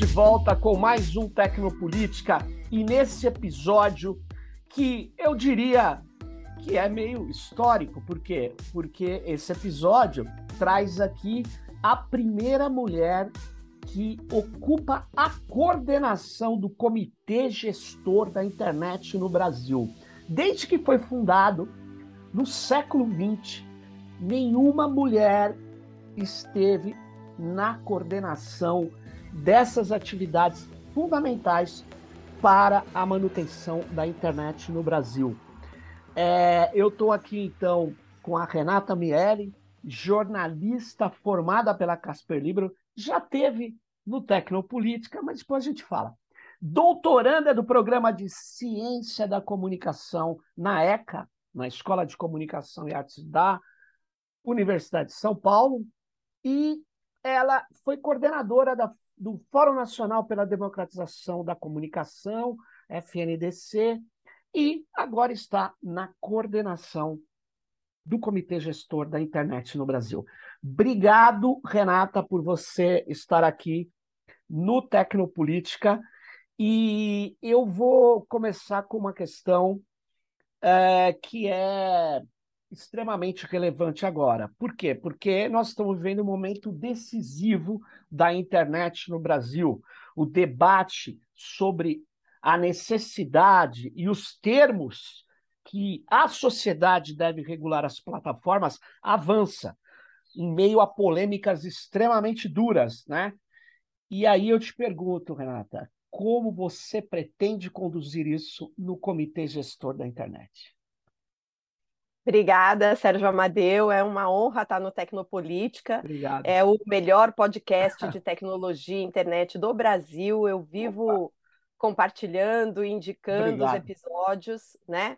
de volta com mais um Tecnopolítica e nesse episódio que eu diria que é meio histórico, por quê? Porque esse episódio traz aqui a primeira mulher que ocupa a coordenação do comitê gestor da internet no Brasil. Desde que foi fundado no século XX, nenhuma mulher esteve na coordenação dessas atividades fundamentais para a manutenção da internet no Brasil. É, eu estou aqui então com a Renata Miele, jornalista formada pela Casper Libro, já teve no Tecnopolítica, mas depois a gente fala. Doutoranda do programa de Ciência da Comunicação na ECA, na Escola de Comunicação e Artes da Universidade de São Paulo, e ela foi coordenadora da, do Fórum Nacional pela Democratização da Comunicação, FNDC, e agora está na coordenação do Comitê Gestor da Internet no Brasil. Obrigado, Renata, por você estar aqui no Tecnopolítica. E eu vou começar com uma questão é, que é extremamente relevante agora. Por quê? Porque nós estamos vivendo um momento decisivo da internet no Brasil. O debate sobre a necessidade e os termos que a sociedade deve regular as plataformas avança em meio a polêmicas extremamente duras, né? E aí eu te pergunto, Renata, como você pretende conduzir isso no comitê gestor da internet? Obrigada, Sérgio Amadeu. É uma honra estar no Tecnopolítica. Obrigado. É o melhor podcast de tecnologia e internet do Brasil. Eu vivo Opa. compartilhando, indicando Obrigado. os episódios, né?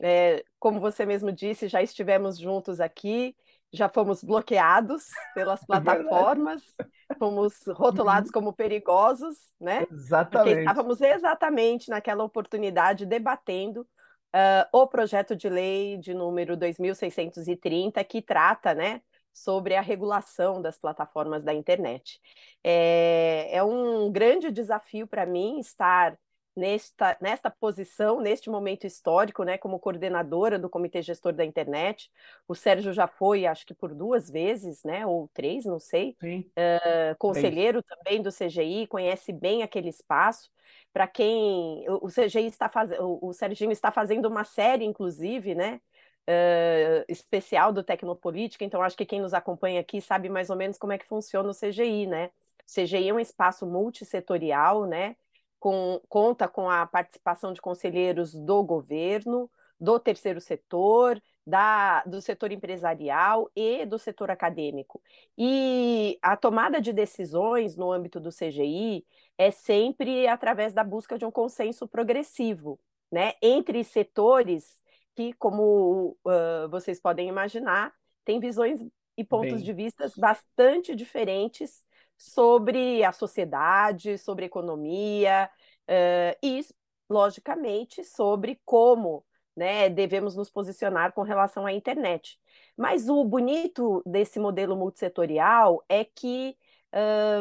É, como você mesmo disse, já estivemos juntos aqui, já fomos bloqueados pelas é plataformas, é fomos rotulados uhum. como perigosos, né? Exatamente. Porque estávamos exatamente naquela oportunidade debatendo uh, o projeto de lei de número 2630, que trata, né, sobre a regulação das plataformas da internet. É, é um grande desafio para mim estar nesta, nesta posição, neste momento histórico, né, como coordenadora do Comitê Gestor da Internet. O Sérgio já foi, acho que por duas vezes, né, ou três, não sei, uh, conselheiro é também do CGI, conhece bem aquele espaço para quem o, CGI está fazendo, o Serginho está fazendo uma série, inclusive, né? Uh, especial do Tecnopolítica, então acho que quem nos acompanha aqui sabe mais ou menos como é que funciona o CGI, né? O CGI é um espaço multissetorial, né? Com, conta com a participação de conselheiros do governo, do terceiro setor, da, do setor empresarial e do setor acadêmico. E a tomada de decisões no âmbito do CGI é sempre através da busca de um consenso progressivo, né, entre setores que, como uh, vocês podem imaginar, têm visões e pontos Bem... de vista bastante diferentes sobre a sociedade, sobre a economia uh, e, logicamente, sobre como né, devemos nos posicionar com relação à internet. Mas o bonito desse modelo multissetorial é que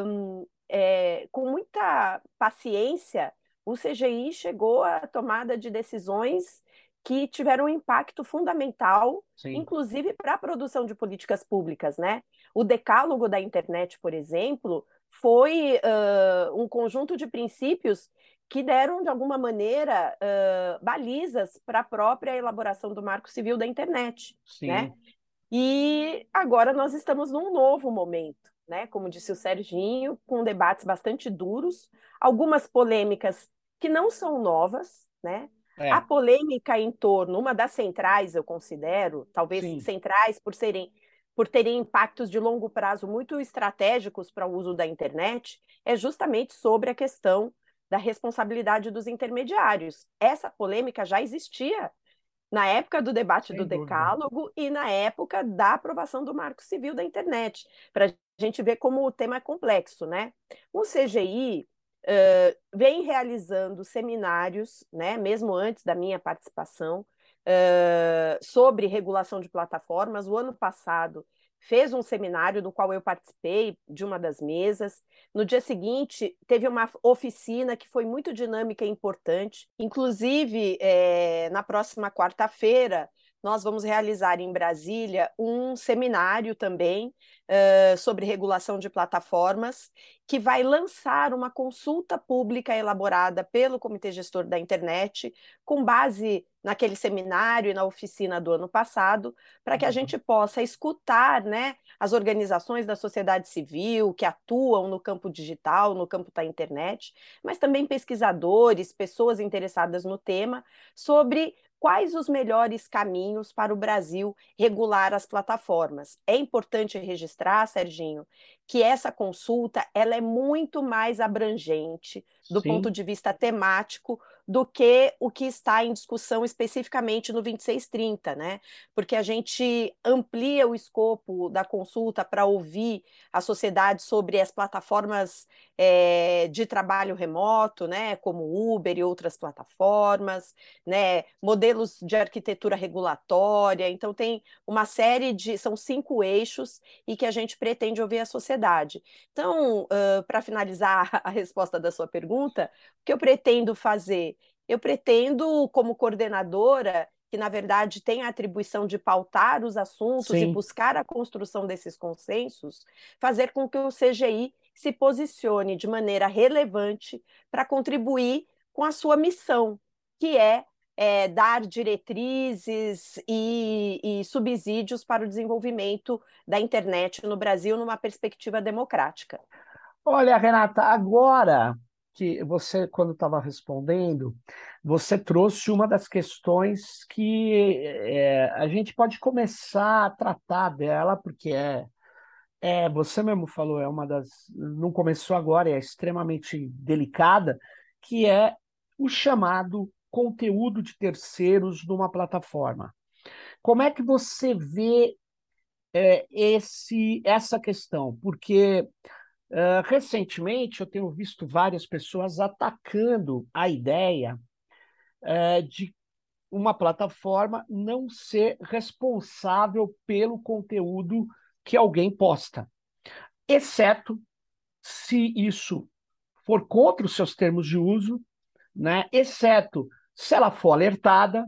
um, é, com muita paciência, o CGI chegou à tomada de decisões que tiveram um impacto fundamental, Sim. inclusive para a produção de políticas públicas, né? O decálogo da internet, por exemplo, foi uh, um conjunto de princípios que deram, de alguma maneira, uh, balizas para a própria elaboração do Marco Civil da internet, Sim. né? E agora nós estamos num novo momento né? Como disse o Serginho, com debates bastante duros, algumas polêmicas que não são novas, né? É. A polêmica em torno, uma das centrais, eu considero, talvez Sim. centrais por serem por terem impactos de longo prazo muito estratégicos para o uso da internet, é justamente sobre a questão da responsabilidade dos intermediários. Essa polêmica já existia na época do debate Sem do dúvida. Decálogo e na época da aprovação do Marco Civil da Internet, para a gente ver como o tema é complexo, né? O CGI uh, vem realizando seminários, né, mesmo antes da minha participação, uh, sobre regulação de plataformas. O ano passado fez um seminário do qual eu participei de uma das mesas. No dia seguinte, teve uma oficina que foi muito dinâmica e importante. Inclusive, é, na próxima quarta-feira, nós vamos realizar em Brasília um seminário também uh, sobre regulação de plataformas, que vai lançar uma consulta pública elaborada pelo Comitê Gestor da Internet, com base naquele seminário e na oficina do ano passado, para que a uhum. gente possa escutar né, as organizações da sociedade civil que atuam no campo digital, no campo da internet, mas também pesquisadores, pessoas interessadas no tema, sobre quais os melhores caminhos para o Brasil regular as plataformas. É importante registrar, Serginho, que essa consulta ela é muito mais abrangente do Sim. ponto de vista temático do que o que está em discussão especificamente no 2630, né? Porque a gente amplia o escopo da consulta para ouvir a sociedade sobre as plataformas é, de trabalho remoto, né? Como Uber e outras plataformas, né? Modelos de arquitetura regulatória. Então tem uma série de, são cinco eixos e que a gente pretende ouvir a sociedade. Então, uh, para finalizar a resposta da sua pergunta, o que eu pretendo fazer eu pretendo, como coordenadora, que na verdade tem a atribuição de pautar os assuntos Sim. e buscar a construção desses consensos, fazer com que o CGI se posicione de maneira relevante para contribuir com a sua missão, que é, é dar diretrizes e, e subsídios para o desenvolvimento da internet no Brasil numa perspectiva democrática. Olha, Renata, agora que você, quando estava respondendo, você trouxe uma das questões que é, a gente pode começar a tratar dela, porque é, é, você mesmo falou, é uma das. Não começou agora, é extremamente delicada, que é o chamado conteúdo de terceiros numa plataforma. Como é que você vê é, esse, essa questão? Porque Uh, recentemente, eu tenho visto várias pessoas atacando a ideia uh, de uma plataforma não ser responsável pelo conteúdo que alguém posta, exceto se isso for contra os seus termos de uso, né? exceto se ela for alertada,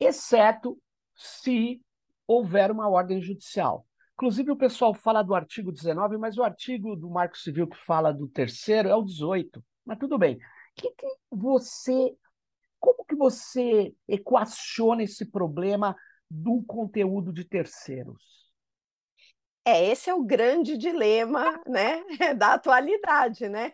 exceto se houver uma ordem judicial. Inclusive, o pessoal fala do artigo 19, mas o artigo do Marco Civil que fala do terceiro é o 18. Mas tudo bem. Que, que você, como que você equaciona esse problema do conteúdo de terceiros? É, esse é o grande dilema, né, da atualidade, né?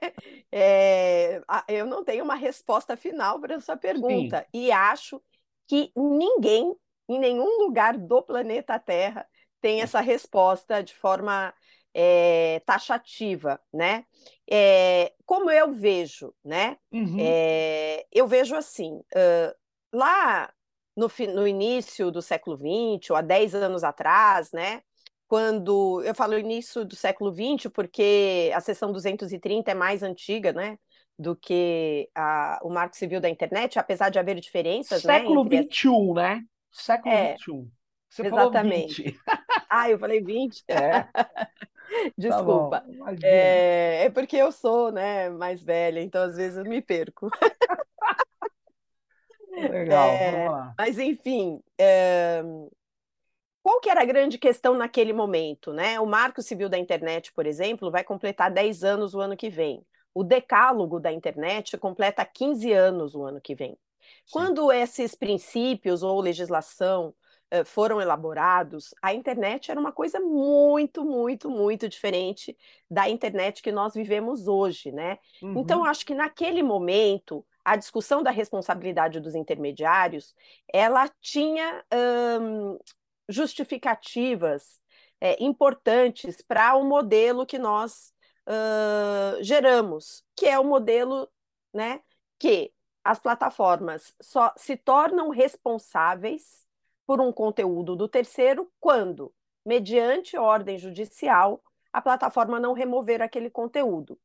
É, eu não tenho uma resposta final para essa pergunta Sim. e acho que ninguém, em nenhum lugar do planeta Terra, tem essa resposta de forma é, taxativa, né? É, como eu vejo, né? Uhum. É, eu vejo assim, uh, lá no, no, início do século XX, ou há 10 anos atrás, né? Quando eu falo início do século XX, porque a seção 230 é mais antiga, né? Do que a, o Marco Civil da Internet, apesar de haver diferenças. Século né, XXI, né? Século XXI. Você Exatamente. Ah, eu falei 20? É. Desculpa. Tá é, é, porque eu sou né, mais velha, então às vezes eu me perco. Legal, é, vamos lá. Mas enfim, é... qual que era a grande questão naquele momento? Né? O Marco Civil da Internet, por exemplo, vai completar 10 anos o ano que vem. O Decálogo da Internet completa 15 anos o ano que vem. Sim. Quando esses princípios ou legislação foram elaborados, a internet era uma coisa muito, muito, muito diferente da internet que nós vivemos hoje, né? Então, uhum. Então, acho que naquele momento, a discussão da responsabilidade dos intermediários, ela tinha hum, justificativas é, importantes para o modelo que nós uh, geramos, que é o modelo, né, que as plataformas só se tornam responsáveis por um conteúdo do terceiro quando, mediante ordem judicial, a plataforma não remover aquele conteúdo.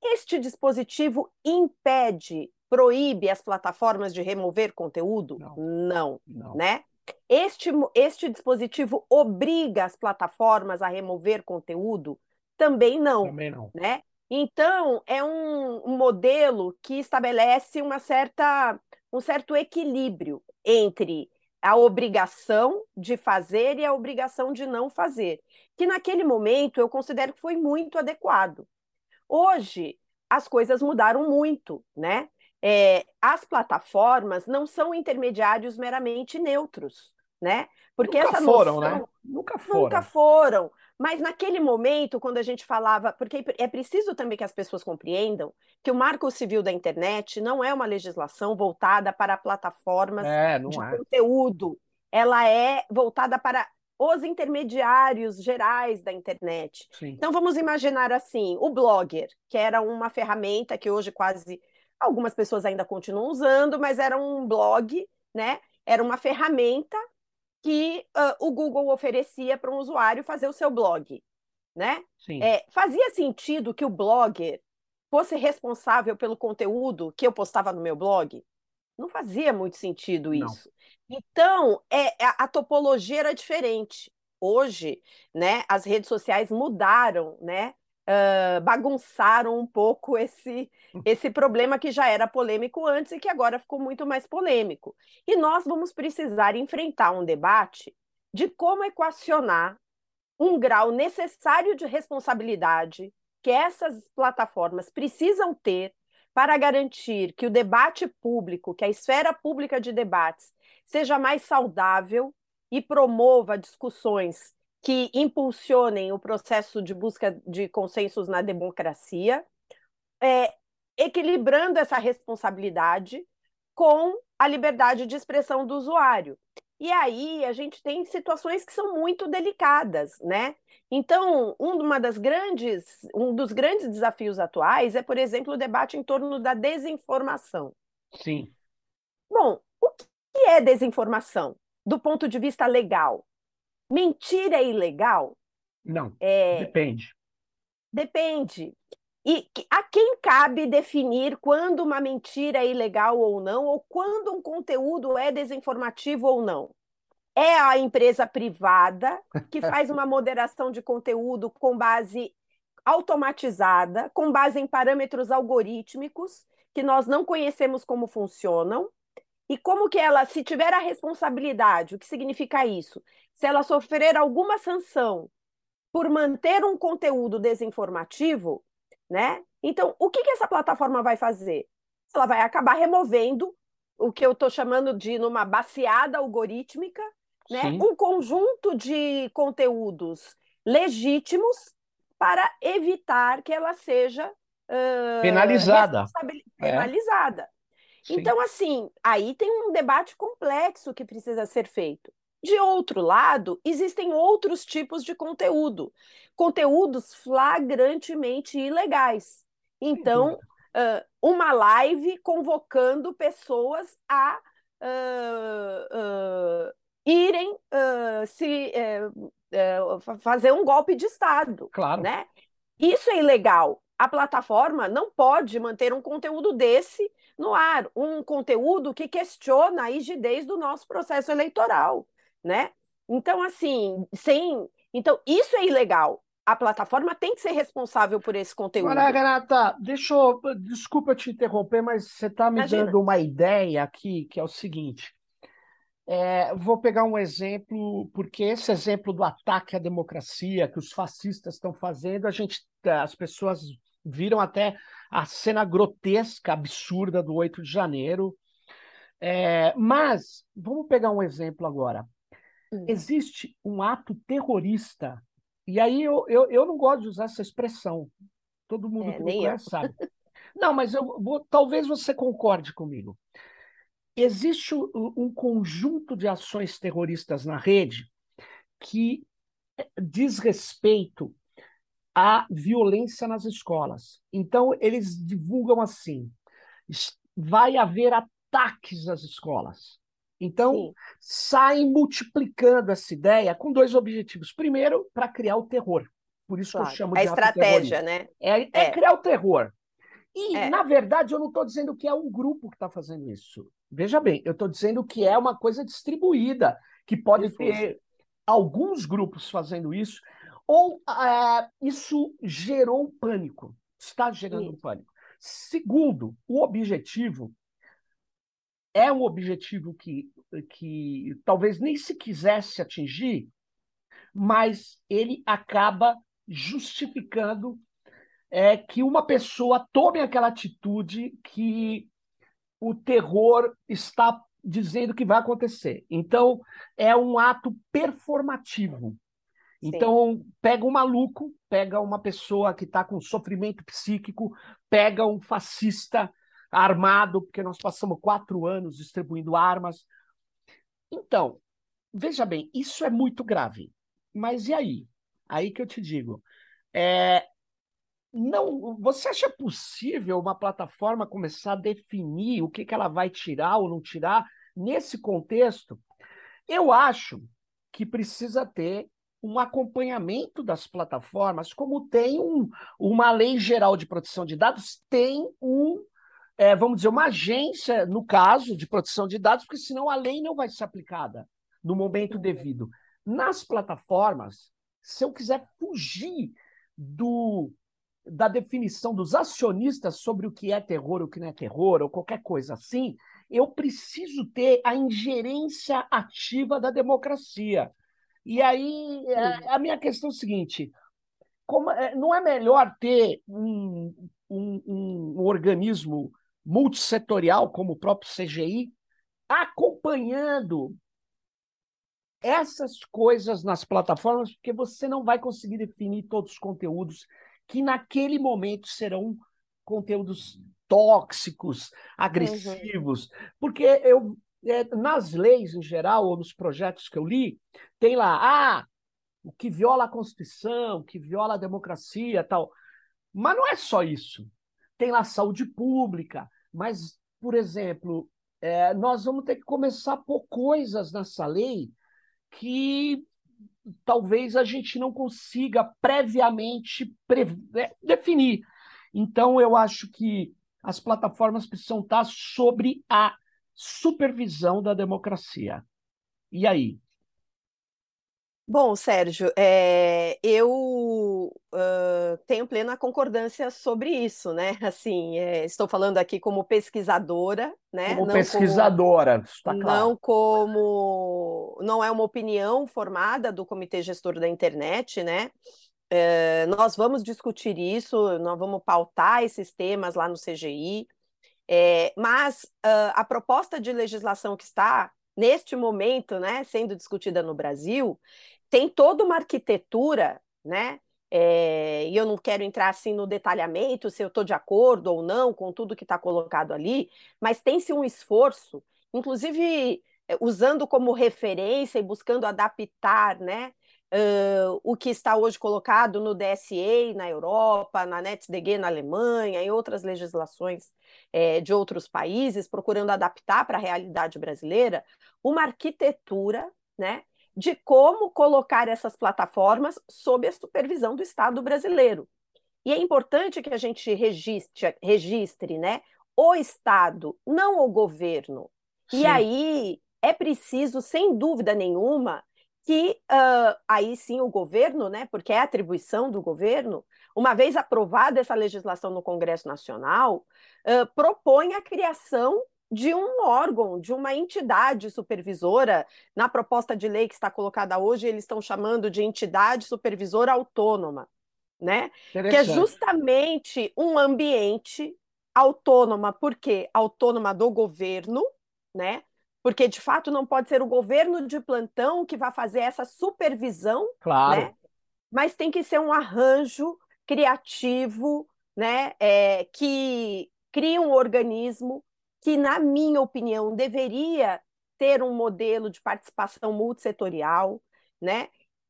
Este dispositivo impede, proíbe as plataformas de remover conteúdo? Não, não, não. né? Este, este dispositivo obriga as plataformas a remover conteúdo? Também não. Também não. Né? Então, é um, um modelo que estabelece uma certa, um certo equilíbrio entre a obrigação de fazer e a obrigação de não fazer, que naquele momento eu considero que foi muito adequado. Hoje, as coisas mudaram muito, né? É, as plataformas não são intermediários meramente neutros, né? Porque nunca essa foram, noção, né? Nunca foram. Nunca foram. Mas naquele momento, quando a gente falava, porque é preciso também que as pessoas compreendam que o Marco Civil da Internet não é uma legislação voltada para plataformas é, de é. conteúdo. Ela é voltada para os intermediários gerais da internet. Sim. Então vamos imaginar assim, o Blogger, que era uma ferramenta que hoje quase algumas pessoas ainda continuam usando, mas era um blog, né? Era uma ferramenta que uh, o Google oferecia para um usuário fazer o seu blog, né? É, fazia sentido que o blogger fosse responsável pelo conteúdo que eu postava no meu blog? Não fazia muito sentido isso. Não. Então, é, é, a topologia era diferente. Hoje, né, as redes sociais mudaram, né? Uh, bagunçaram um pouco esse, esse problema que já era polêmico antes e que agora ficou muito mais polêmico. E nós vamos precisar enfrentar um debate de como equacionar um grau necessário de responsabilidade que essas plataformas precisam ter para garantir que o debate público, que a esfera pública de debates seja mais saudável e promova discussões que impulsionem o processo de busca de consensos na democracia, é, equilibrando essa responsabilidade com a liberdade de expressão do usuário. E aí a gente tem situações que são muito delicadas, né? Então, uma das grandes, um dos grandes desafios atuais é, por exemplo, o debate em torno da desinformação. Sim. Bom, o que é desinformação do ponto de vista legal? Mentira é ilegal? Não. É... Depende. Depende. E a quem cabe definir quando uma mentira é ilegal ou não, ou quando um conteúdo é desinformativo ou não? É a empresa privada que faz uma moderação de conteúdo com base automatizada, com base em parâmetros algorítmicos que nós não conhecemos como funcionam. E como que ela, se tiver a responsabilidade, o que significa isso? Se ela sofrer alguma sanção por manter um conteúdo desinformativo, né? Então, o que, que essa plataforma vai fazer? Ela vai acabar removendo o que eu estou chamando de numa baseada algorítmica, né? um conjunto de conteúdos legítimos para evitar que ela seja uh, penalizada. É. Penalizada. Então, assim, aí tem um debate complexo que precisa ser feito. De outro lado, existem outros tipos de conteúdo, conteúdos flagrantemente ilegais. Então, uh, uma live convocando pessoas a uh, uh, irem se fazer um golpe de Estado. Claro. Né? Isso é ilegal. A plataforma não pode manter um conteúdo desse no ar, um conteúdo que questiona a rigidez do nosso processo eleitoral né? Então, assim, sem. Então, isso é ilegal. A plataforma tem que ser responsável por esse conteúdo. Olha, Renata, deixa eu. Desculpa te interromper, mas você está me Imagina. dando uma ideia aqui, que é o seguinte. É, vou pegar um exemplo, porque esse exemplo do ataque à democracia que os fascistas estão fazendo, a gente, as pessoas viram até a cena grotesca, absurda do 8 de janeiro. É, mas vamos pegar um exemplo agora. Hum. Existe um ato terrorista, e aí eu, eu, eu não gosto de usar essa expressão. Todo mundo é, que conhece eu. sabe. Não, mas eu vou, talvez você concorde comigo. Existe um conjunto de ações terroristas na rede que eh, diz respeito à violência nas escolas. Então, eles divulgam assim: vai haver ataques às escolas. Então, Sim. saem multiplicando essa ideia com dois objetivos. Primeiro, para criar o terror. Por isso claro. que eu chamo de A estratégia, né? É, é, é, criar o terror. E, é. na verdade, eu não estou dizendo que é um grupo que está fazendo isso. Veja bem, eu estou dizendo que é uma coisa distribuída, que pode Difuso. ter alguns grupos fazendo isso, ou é, isso gerou pânico, está gerando pânico. Segundo, o objetivo é um objetivo que, que talvez nem se quisesse atingir, mas ele acaba justificando é, que uma pessoa tome aquela atitude que o terror está dizendo que vai acontecer. Então, é um ato performativo. Então, pega um maluco, pega uma pessoa que está com sofrimento psíquico, pega um fascista armado, porque nós passamos quatro anos distribuindo armas. Então, veja bem, isso é muito grave. Mas e aí? Aí que eu te digo. É, não, você acha possível uma plataforma começar a definir o que, que ela vai tirar ou não tirar nesse contexto? Eu acho que precisa ter um acompanhamento das plataformas, como tem um, uma lei geral de proteção de dados, tem um, é, vamos dizer, uma agência, no caso, de proteção de dados, porque senão a lei não vai ser aplicada no momento devido. Nas plataformas, se eu quiser fugir do da definição dos acionistas sobre o que é terror, o que não é terror, ou qualquer coisa assim, eu preciso ter a ingerência ativa da democracia. E aí, é, a minha questão é o seguinte: como, é, não é melhor ter um, um, um organismo multissetorial, como o próprio CGI, acompanhando essas coisas nas plataformas, porque você não vai conseguir definir todos os conteúdos que naquele momento serão conteúdos tóxicos, agressivos, uhum. porque eu nas leis em geral ou nos projetos que eu li tem lá ah o que viola a constituição, o que viola a democracia, tal. Mas não é só isso. Tem lá saúde pública, mas por exemplo é, nós vamos ter que começar a pôr coisas nessa lei que talvez a gente não consiga previamente pre é, definir. Então, eu acho que as plataformas precisam estar sobre a supervisão da democracia. E aí? Bom, Sérgio, é, eu uh, tenho plena concordância sobre isso, né? Assim, é, estou falando aqui como pesquisadora, né? Como não pesquisadora, como, está claro. Não como, não é uma opinião formada do Comitê Gestor da Internet, né? É, nós vamos discutir isso, nós vamos pautar esses temas lá no CGI, é, mas uh, a proposta de legislação que está neste momento, né, sendo discutida no Brasil, tem toda uma arquitetura, né? É, e eu não quero entrar assim no detalhamento se eu estou de acordo ou não com tudo que está colocado ali, mas tem-se um esforço, inclusive é, usando como referência e buscando adaptar, né? Uh, o que está hoje colocado no DSA na Europa, na NetzDG na Alemanha, em outras legislações é, de outros países, procurando adaptar para a realidade brasileira, uma arquitetura né, de como colocar essas plataformas sob a supervisão do Estado brasileiro. E é importante que a gente registre, registre né, o Estado, não o governo. Sim. E aí é preciso, sem dúvida nenhuma, que uh, aí sim o governo, né, porque é atribuição do governo, uma vez aprovada essa legislação no Congresso Nacional, uh, propõe a criação de um órgão, de uma entidade supervisora. Na proposta de lei que está colocada hoje, eles estão chamando de entidade supervisora autônoma, né? Que é justamente um ambiente autônoma, porque autônoma do governo, né? Porque de fato não pode ser o governo de plantão que vai fazer essa supervisão, claro. né? Mas tem que ser um arranjo criativo, né? É, que cria um organismo que, na minha opinião, deveria ter um modelo de participação multissetorial, né?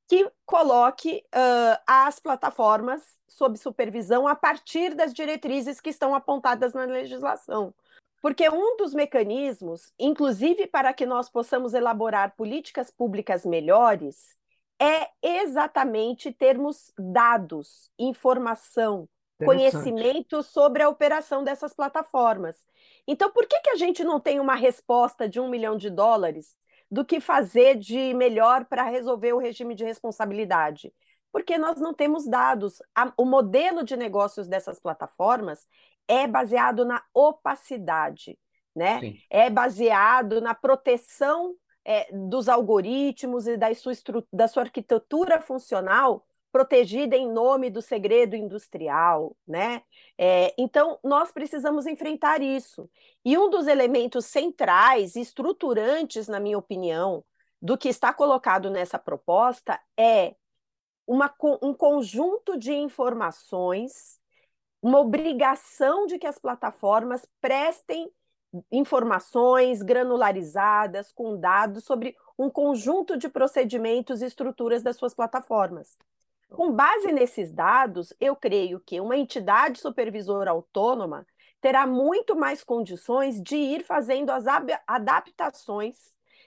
Que coloque uh, as plataformas sob supervisão a partir das diretrizes que estão apontadas na legislação. Porque um dos mecanismos, inclusive para que nós possamos elaborar políticas públicas melhores, é exatamente termos dados, informação, conhecimento sobre a operação dessas plataformas. Então, por que, que a gente não tem uma resposta de um milhão de dólares do que fazer de melhor para resolver o regime de responsabilidade? Porque nós não temos dados. O modelo de negócios dessas plataformas é baseado na opacidade, né? Sim. É baseado na proteção é, dos algoritmos e da sua, da sua arquitetura funcional protegida em nome do segredo industrial, né? É, então, nós precisamos enfrentar isso. E um dos elementos centrais, estruturantes, na minha opinião, do que está colocado nessa proposta é uma, um conjunto de informações, uma obrigação de que as plataformas prestem informações granularizadas, com dados sobre um conjunto de procedimentos e estruturas das suas plataformas. Com base nesses dados, eu creio que uma entidade supervisora autônoma terá muito mais condições de ir fazendo as adaptações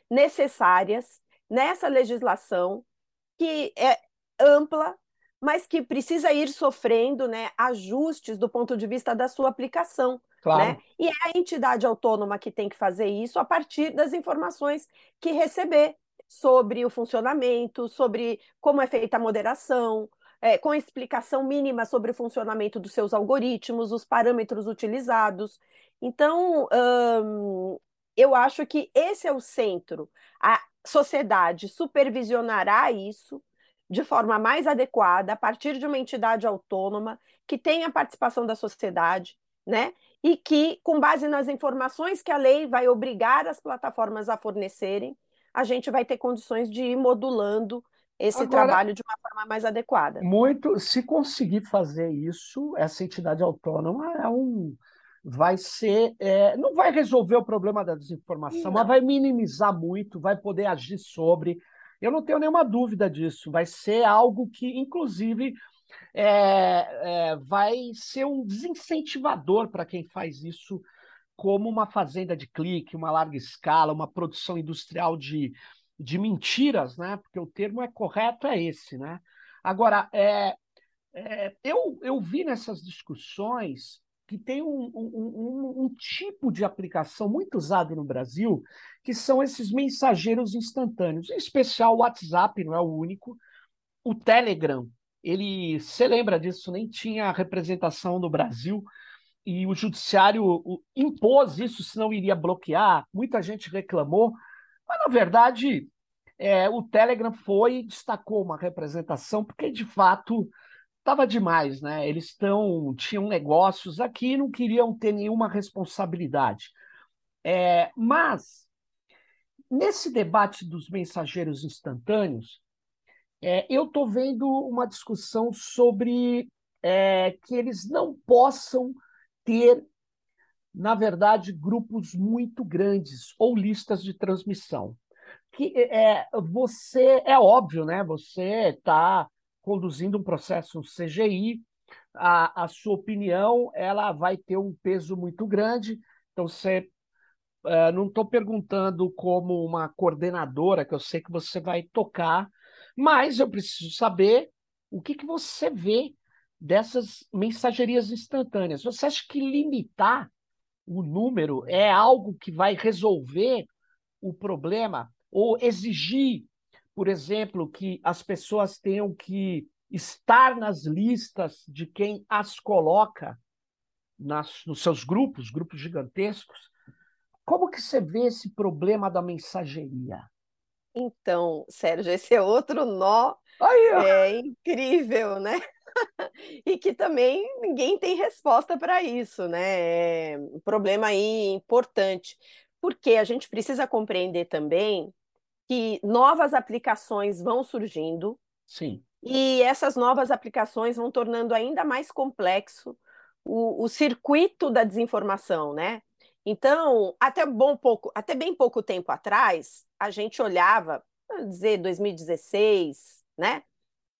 necessárias nessa legislação que é ampla, mas que precisa ir sofrendo né, ajustes do ponto de vista da sua aplicação. Claro. Né? E é a entidade autônoma que tem que fazer isso a partir das informações que receber sobre o funcionamento, sobre como é feita a moderação, é, com explicação mínima sobre o funcionamento dos seus algoritmos, os parâmetros utilizados. Então, hum, eu acho que esse é o centro. A sociedade supervisionará isso de forma mais adequada, a partir de uma entidade autônoma que tenha participação da sociedade, né? E que, com base nas informações que a lei vai obrigar as plataformas a fornecerem, a gente vai ter condições de ir modulando esse Agora, trabalho de uma forma mais adequada. Muito, se conseguir fazer isso, essa entidade autônoma é um vai ser, é, não vai resolver o problema da desinformação, não. mas vai minimizar muito, vai poder agir sobre. Eu não tenho nenhuma dúvida disso. Vai ser algo que, inclusive, é, é, vai ser um desincentivador para quem faz isso como uma fazenda de clique, uma larga escala, uma produção industrial de, de mentiras, né? Porque o termo é correto, é esse, né? Agora, é, é, eu, eu vi nessas discussões que tem um, um, um, um, tipo de aplicação muito usado no Brasil, que são esses mensageiros instantâneos, em especial o WhatsApp, não é o único, o Telegram. Ele, você lembra disso, nem tinha representação no Brasil, e o judiciário impôs isso, senão iria bloquear. Muita gente reclamou, mas na verdade é, o Telegram foi destacou uma representação, porque de fato estava demais, né? Eles estão tinham negócios aqui e não queriam ter nenhuma responsabilidade. É, mas nesse debate dos mensageiros instantâneos, é, eu estou vendo uma discussão sobre é, que eles não possam ter, na verdade, grupos muito grandes ou listas de transmissão. Que é, você é óbvio, né? Você está conduzindo um processo CGI, a, a sua opinião ela vai ter um peso muito grande. Então você é, não estou perguntando como uma coordenadora, que eu sei que você vai tocar, mas eu preciso saber o que, que você vê dessas mensagerias instantâneas. Você acha que limitar o número é algo que vai resolver o problema? Ou exigir, por exemplo, que as pessoas tenham que estar nas listas de quem as coloca nas, nos seus grupos, grupos gigantescos? Como que você vê esse problema da mensageria? Então, Sérgio, esse é outro nó Aí, é incrível, né? e que também ninguém tem resposta para isso, né? É um problema aí importante, porque a gente precisa compreender também que novas aplicações vão surgindo. Sim. E essas novas aplicações vão tornando ainda mais complexo o, o circuito da desinformação, né? Então, até bom pouco, até bem pouco tempo atrás, a gente olhava, vamos dizer, 2016, né?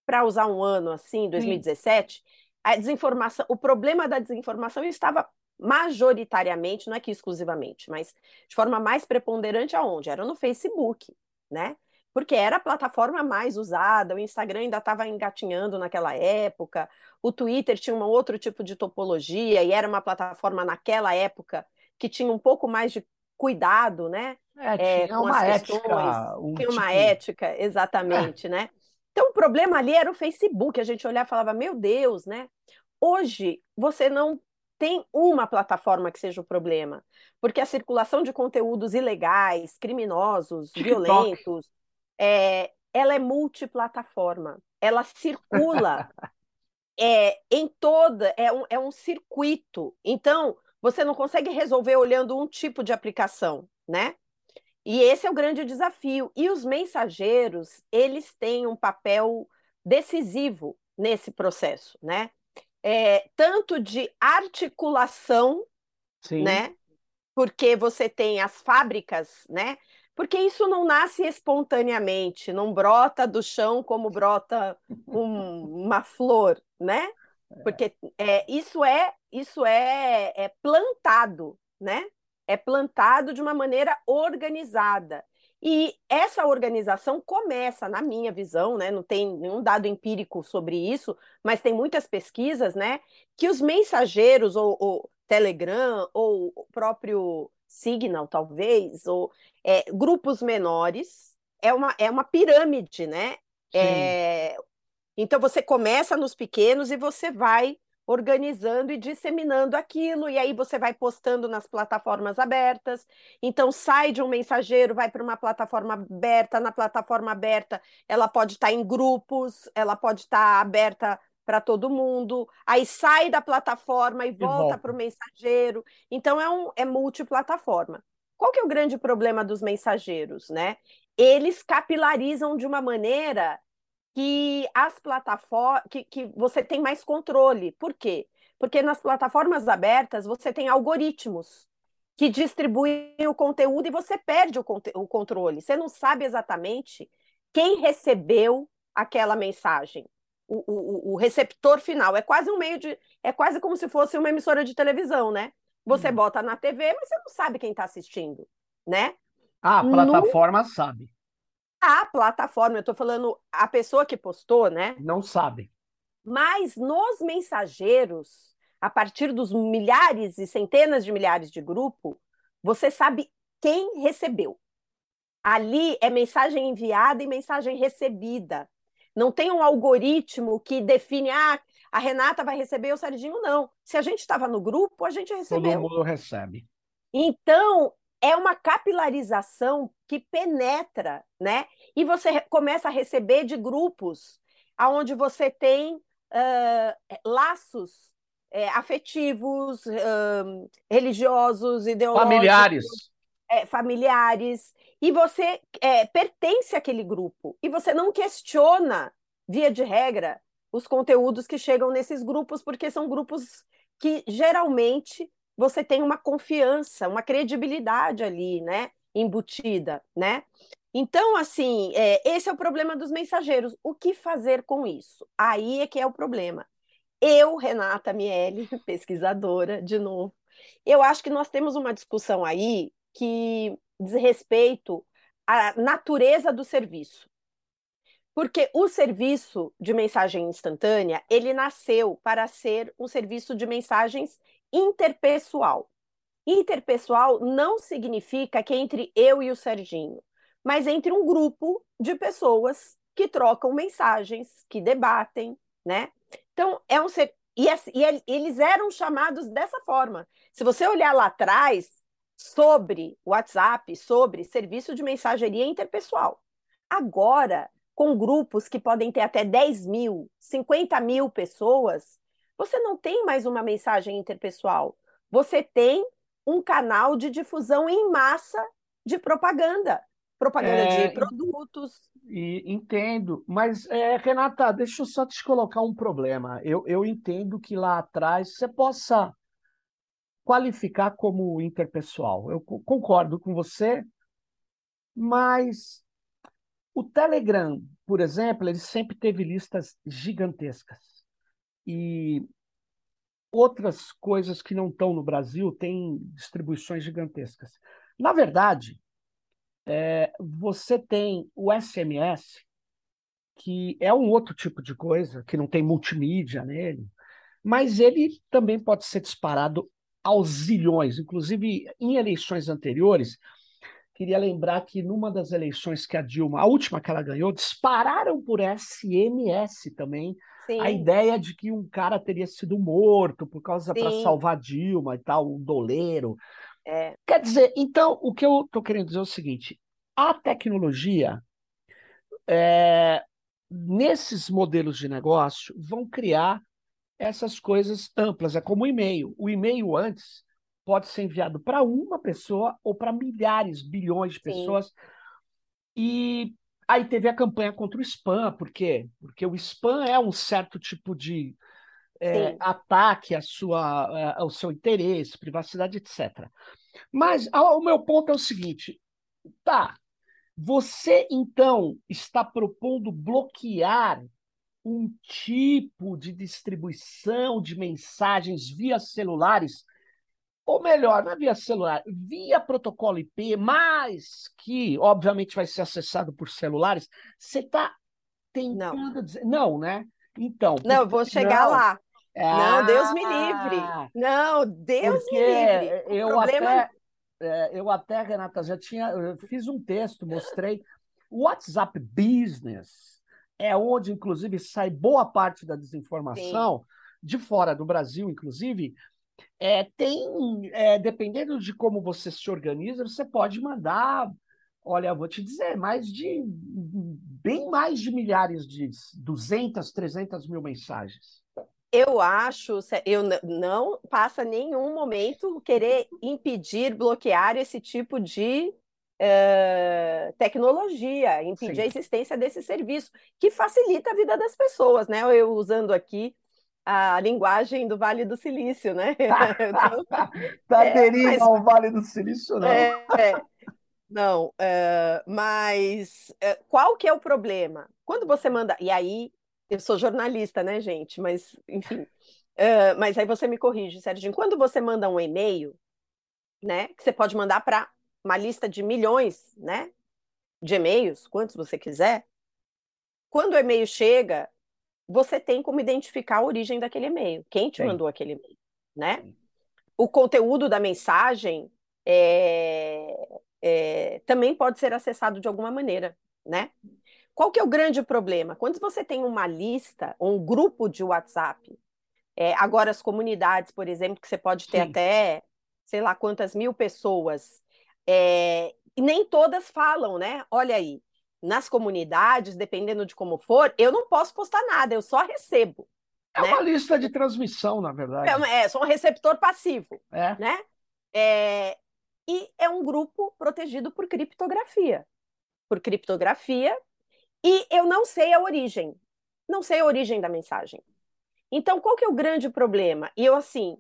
para usar um ano assim, 2017, Sim. a desinformação, o problema da desinformação estava majoritariamente, não é que exclusivamente, mas de forma mais preponderante aonde? Era no Facebook, né? porque era a plataforma mais usada, o Instagram ainda estava engatinhando naquela época, o Twitter tinha um outro tipo de topologia e era uma plataforma naquela época que tinha um pouco mais de cuidado, né? É, tinha é, uma ética. Um tinha tipo... uma ética, exatamente, é. né? Então o problema ali era o Facebook, a gente olhava e falava, meu Deus, né? Hoje você não tem uma plataforma que seja o problema, porque a circulação de conteúdos ilegais, criminosos, TikTok. violentos, é, ela é multiplataforma, ela circula é, em toda, é um, é um circuito. Então, você não consegue resolver olhando um tipo de aplicação, né? E esse é o grande desafio. E os mensageiros, eles têm um papel decisivo nesse processo, né? É, tanto de articulação, Sim. né? Porque você tem as fábricas, né? Porque isso não nasce espontaneamente, não brota do chão como brota um, uma flor, né? Porque é, isso é isso é, é plantado, né? É plantado de uma maneira organizada. E essa organização começa, na minha visão, né? Não tem nenhum dado empírico sobre isso, mas tem muitas pesquisas, né? Que os mensageiros, ou, ou Telegram, ou o próprio Signal, talvez, ou é, grupos menores, é uma, é uma pirâmide, né? É, então você começa nos pequenos e você vai organizando e disseminando aquilo, e aí você vai postando nas plataformas abertas. Então sai de um mensageiro, vai para uma plataforma aberta, na plataforma aberta ela pode estar tá em grupos, ela pode estar tá aberta para todo mundo, aí sai da plataforma e, e volta para o mensageiro. Então é, um, é multiplataforma. Qual que é o grande problema dos mensageiros, né? Eles capilarizam de uma maneira que as plataformas que, que você tem mais controle. Por quê? Porque nas plataformas abertas você tem algoritmos que distribuem o conteúdo e você perde o, o controle. Você não sabe exatamente quem recebeu aquela mensagem o, o, o, receptor final. É quase um meio de. É quase como se fosse uma emissora de televisão, né? Você hum. bota na TV, mas você não sabe quem está assistindo, né? Ah, a plataforma no... sabe. A plataforma, eu estou falando a pessoa que postou, né? Não sabe. Mas nos mensageiros, a partir dos milhares e centenas de milhares de grupo, você sabe quem recebeu. Ali é mensagem enviada e mensagem recebida. Não tem um algoritmo que define, ah, a Renata vai receber o Serginho, não. Se a gente estava no grupo, a gente recebeu. Todo mundo recebe. Então, é uma capilarização que penetra, né? E você começa a receber de grupos aonde você tem uh, laços é, afetivos, uh, religiosos, ideológicos. Familiares. É, familiares e você é, pertence àquele grupo e você não questiona, via de regra, os conteúdos que chegam nesses grupos, porque são grupos que geralmente você tem uma confiança, uma credibilidade ali, né, embutida, né? Então, assim, é, esse é o problema dos mensageiros. O que fazer com isso? Aí é que é o problema. Eu, Renata Miele, pesquisadora, de novo, eu acho que nós temos uma discussão aí que diz respeito à natureza do serviço. Porque o serviço de mensagem instantânea, ele nasceu para ser um serviço de mensagens interpessoal. Interpessoal não significa que é entre eu e o Serginho, mas entre um grupo de pessoas que trocam mensagens, que debatem, né? Então, é um ser... e, e eles eram chamados dessa forma. Se você olhar lá atrás, sobre WhatsApp, sobre serviço de mensageria interpessoal. Agora, com grupos que podem ter até 10 mil, 50 mil pessoas, você não tem mais uma mensagem interpessoal. Você tem um canal de difusão em massa de propaganda propaganda é, de produtos. E, entendo, mas é, Renata, deixa eu só te colocar um problema. Eu, eu entendo que lá atrás você possa qualificar como interpessoal. Eu concordo com você, mas o Telegram, por exemplo, ele sempre teve listas gigantescas. E outras coisas que não estão no Brasil têm distribuições gigantescas. Na verdade, É, você tem o SMS, que é um outro tipo de coisa, que não tem multimídia nele, mas ele também pode ser disparado aos zilhões. Inclusive, em eleições anteriores, queria lembrar que numa das eleições que a Dilma, a última que ela ganhou, dispararam por SMS também Sim. a ideia de que um cara teria sido morto por causa para salvar Dilma e tal, um doleiro. É. Quer dizer, então, o que eu estou querendo dizer é o seguinte: a tecnologia, é, nesses modelos de negócio, vão criar essas coisas amplas. É como o e-mail. O e-mail antes pode ser enviado para uma pessoa ou para milhares, bilhões de pessoas. Sim. E aí teve a campanha contra o spam, por quê? Porque o spam é um certo tipo de é, ataque à sua, é, ao seu interesse, privacidade, etc. Mas o meu ponto é o seguinte: tá, você então está propondo bloquear um tipo de distribuição de mensagens via celulares, ou melhor, não é via celular, via protocolo IP, mas que obviamente vai ser acessado por celulares. Você está tentando não. dizer. Não, né? Então. Não, vou chegar não. lá. Ah, não, Deus me livre. Não, Deus me livre. O eu problema... até, é, eu até, Renata, já tinha. Eu fiz um texto, mostrei. O WhatsApp Business é onde, inclusive, sai boa parte da desinformação, Sim. de fora do Brasil, inclusive. É, tem, é, dependendo de como você se organiza, você pode mandar, olha, vou te dizer, mais de, bem mais de milhares de 200, 300 mil mensagens. Eu acho, eu não passa nenhum momento querer impedir, bloquear esse tipo de uh, tecnologia, impedir Sim. a existência desse serviço, que facilita a vida das pessoas, né? Eu usando aqui a linguagem do Vale do Silício, né? Tá aderindo é, ao Vale do Silício, não. É, é. Não, uh, mas uh, qual que é o problema? Quando você manda. E aí, eu sou jornalista, né, gente? Mas, enfim. Uh, mas aí você me corrige, Serginho. Quando você manda um e-mail, né? Que você pode mandar para uma lista de milhões, né? De e-mails, quantos você quiser. Quando o e-mail chega, você tem como identificar a origem daquele e-mail, quem te Sim. mandou aquele e-mail, né? Sim. O conteúdo da mensagem é, é, também pode ser acessado de alguma maneira, né? Qual que é o grande problema? Quando você tem uma lista, um grupo de WhatsApp, é, agora as comunidades, por exemplo, que você pode ter Sim. até, sei lá quantas mil pessoas é, e nem todas falam, né? Olha aí, nas comunidades, dependendo de como for, eu não posso postar nada, eu só recebo. É né? uma lista de transmissão, na verdade. É, é sou um receptor passivo, é. né? É, e é um grupo protegido por criptografia. Por criptografia, e eu não sei a origem. Não sei a origem da mensagem. Então, qual que é o grande problema? E eu, assim,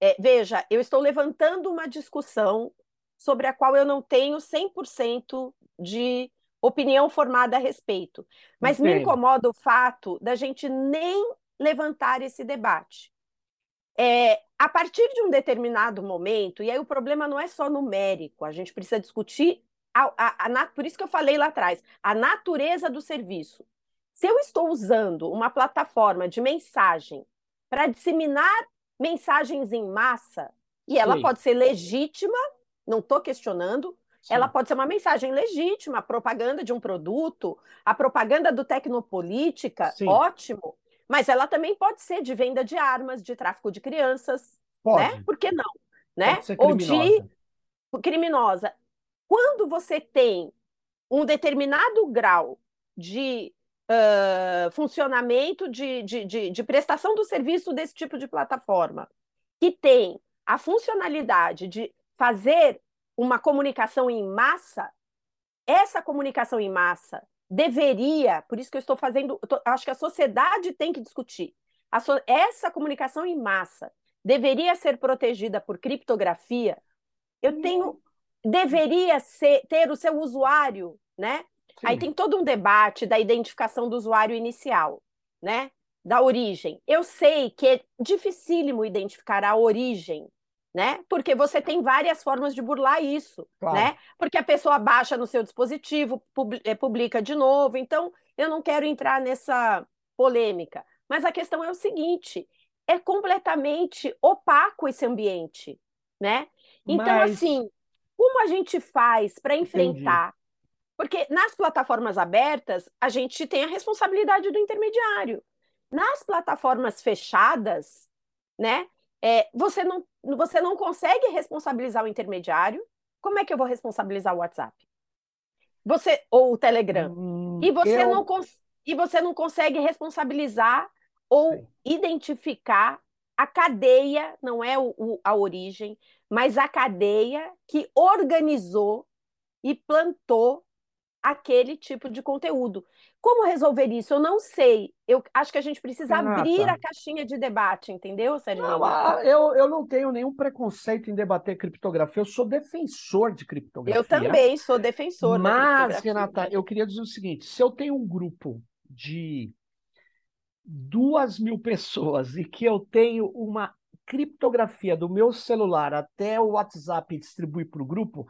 é, veja, eu estou levantando uma discussão sobre a qual eu não tenho 100% de opinião formada a respeito. Mas me incomoda o fato da gente nem levantar esse debate. É, a partir de um determinado momento, e aí o problema não é só numérico, a gente precisa discutir, a, a, a, por isso que eu falei lá atrás, a natureza do serviço. Se eu estou usando uma plataforma de mensagem para disseminar mensagens em massa, e ela Sim. pode ser legítima não estou questionando. Sim. Ela pode ser uma mensagem legítima, a propaganda de um produto, a propaganda do Tecnopolítica, Sim. ótimo. Mas ela também pode ser de venda de armas, de tráfico de crianças, pode. né? Por que não? Né? Ou de criminosa. Quando você tem um determinado grau de uh, funcionamento, de, de, de, de prestação do serviço desse tipo de plataforma, que tem a funcionalidade de fazer uma comunicação em massa, essa comunicação em massa deveria, por isso que eu estou fazendo, eu tô, acho que a sociedade tem que discutir. So, essa comunicação em massa deveria ser protegida por criptografia. Eu tenho, deveria ser, ter o seu usuário, né? Sim. Aí tem todo um debate da identificação do usuário inicial, né? Da origem. Eu sei que é dificílimo identificar a origem né? Porque você tem várias formas de burlar isso, claro. né? Porque a pessoa baixa no seu dispositivo, eh, publica de novo. Então, eu não quero entrar nessa polêmica. Mas a questão é o seguinte: é completamente opaco esse ambiente, né? Então, Mas... assim, como a gente faz para enfrentar? Entendi. Porque nas plataformas abertas, a gente tem a responsabilidade do intermediário. Nas plataformas fechadas, né? É, você, não, você não consegue responsabilizar o intermediário. Como é que eu vou responsabilizar o WhatsApp? Você, ou o Telegram. Hum, e, você eu... não e você não consegue responsabilizar ou Sim. identificar a cadeia, não é o, o, a origem, mas a cadeia que organizou e plantou aquele tipo de conteúdo. Como resolver isso? Eu não sei. Eu acho que a gente precisa Renata. abrir a caixinha de debate, entendeu, Sérgio? Não, eu, eu não tenho nenhum preconceito em debater criptografia. Eu sou defensor de criptografia. Eu também sou defensor. Mas, Renata, eu queria dizer o seguinte: se eu tenho um grupo de duas mil pessoas e que eu tenho uma criptografia do meu celular até o WhatsApp distribuir para o grupo,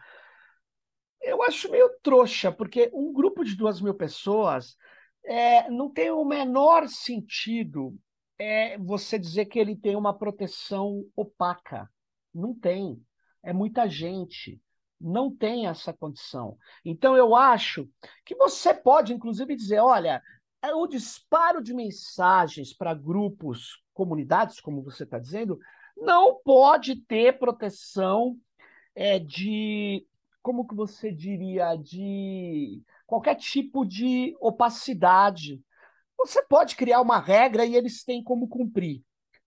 eu acho meio trouxa, porque um grupo de duas mil pessoas é, não tem o menor sentido é, você dizer que ele tem uma proteção opaca. Não tem. É muita gente. Não tem essa condição. Então, eu acho que você pode, inclusive, dizer: olha, é o disparo de mensagens para grupos, comunidades, como você está dizendo, não pode ter proteção é, de, como que você diria, de qualquer tipo de opacidade. Você pode criar uma regra e eles têm como cumprir.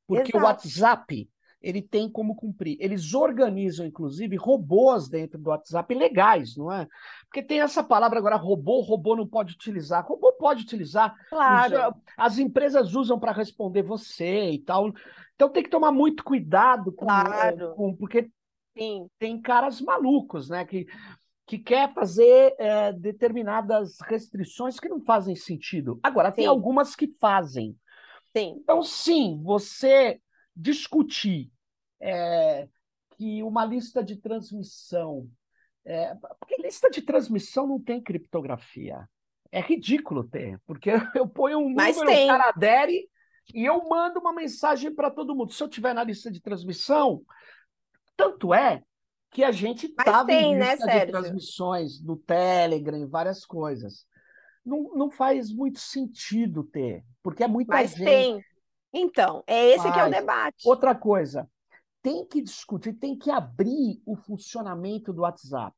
Porque Exato. o WhatsApp ele tem como cumprir. Eles organizam, inclusive, robôs dentro do WhatsApp legais, não é? Porque tem essa palavra agora, robô, robô não pode utilizar. Robô pode utilizar. Claro. As empresas usam para responder você e tal. Então tem que tomar muito cuidado com, claro. com porque Sim. tem caras malucos, né? Que, que quer fazer é, determinadas restrições que não fazem sentido. Agora, sim. tem algumas que fazem. Sim. Então, sim, você discutir é, que uma lista de transmissão. É, porque lista de transmissão não tem criptografia. É ridículo ter, porque eu ponho um Mas número, tem. o cara adere e eu mando uma mensagem para todo mundo. Se eu tiver na lista de transmissão, tanto é que a gente estava em lista né, de transmissões no Telegram, várias coisas. Não, não faz muito sentido ter, porque é muita Mas gente. Tem. Então, é esse Mas, que é o debate. Outra coisa, tem que discutir, tem que abrir o funcionamento do WhatsApp.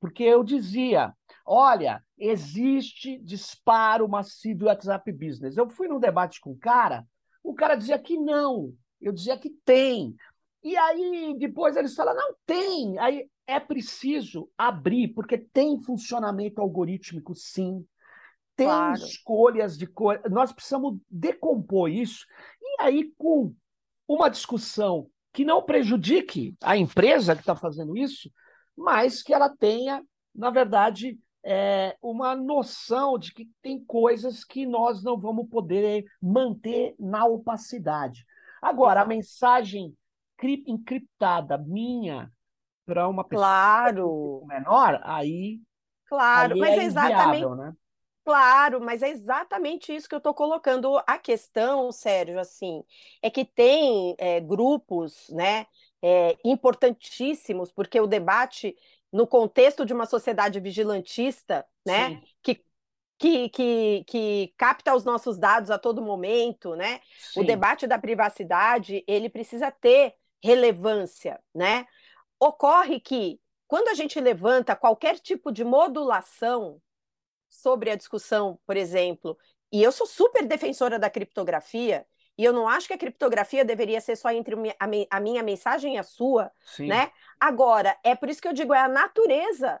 Porque eu dizia, olha, existe disparo massivo do WhatsApp Business. Eu fui num debate com o cara, o cara dizia que não, eu dizia que tem. E aí depois eles falam, não tem. Aí é preciso abrir, porque tem funcionamento algorítmico, sim tem claro. escolhas de cor. Nós precisamos decompor isso. E aí, com uma discussão que não prejudique a empresa que está fazendo isso, mas que ela tenha, na verdade, é, uma noção de que tem coisas que nós não vamos poder manter na opacidade. Agora, a mensagem encriptada minha para uma pessoa claro. menor, aí. Claro, aí mas é exatamente. Inviável, né? Claro, mas é exatamente isso que eu estou colocando. A questão, Sérgio, assim, é que tem é, grupos, né, é, importantíssimos, porque o debate no contexto de uma sociedade vigilantista, né, que, que, que, que capta os nossos dados a todo momento, né, Sim. o debate da privacidade, ele precisa ter relevância, né? Ocorre que quando a gente levanta qualquer tipo de modulação sobre a discussão, por exemplo, e eu sou super defensora da criptografia, e eu não acho que a criptografia deveria ser só entre a minha mensagem e a sua, Sim. né? Agora, é por isso que eu digo, é a natureza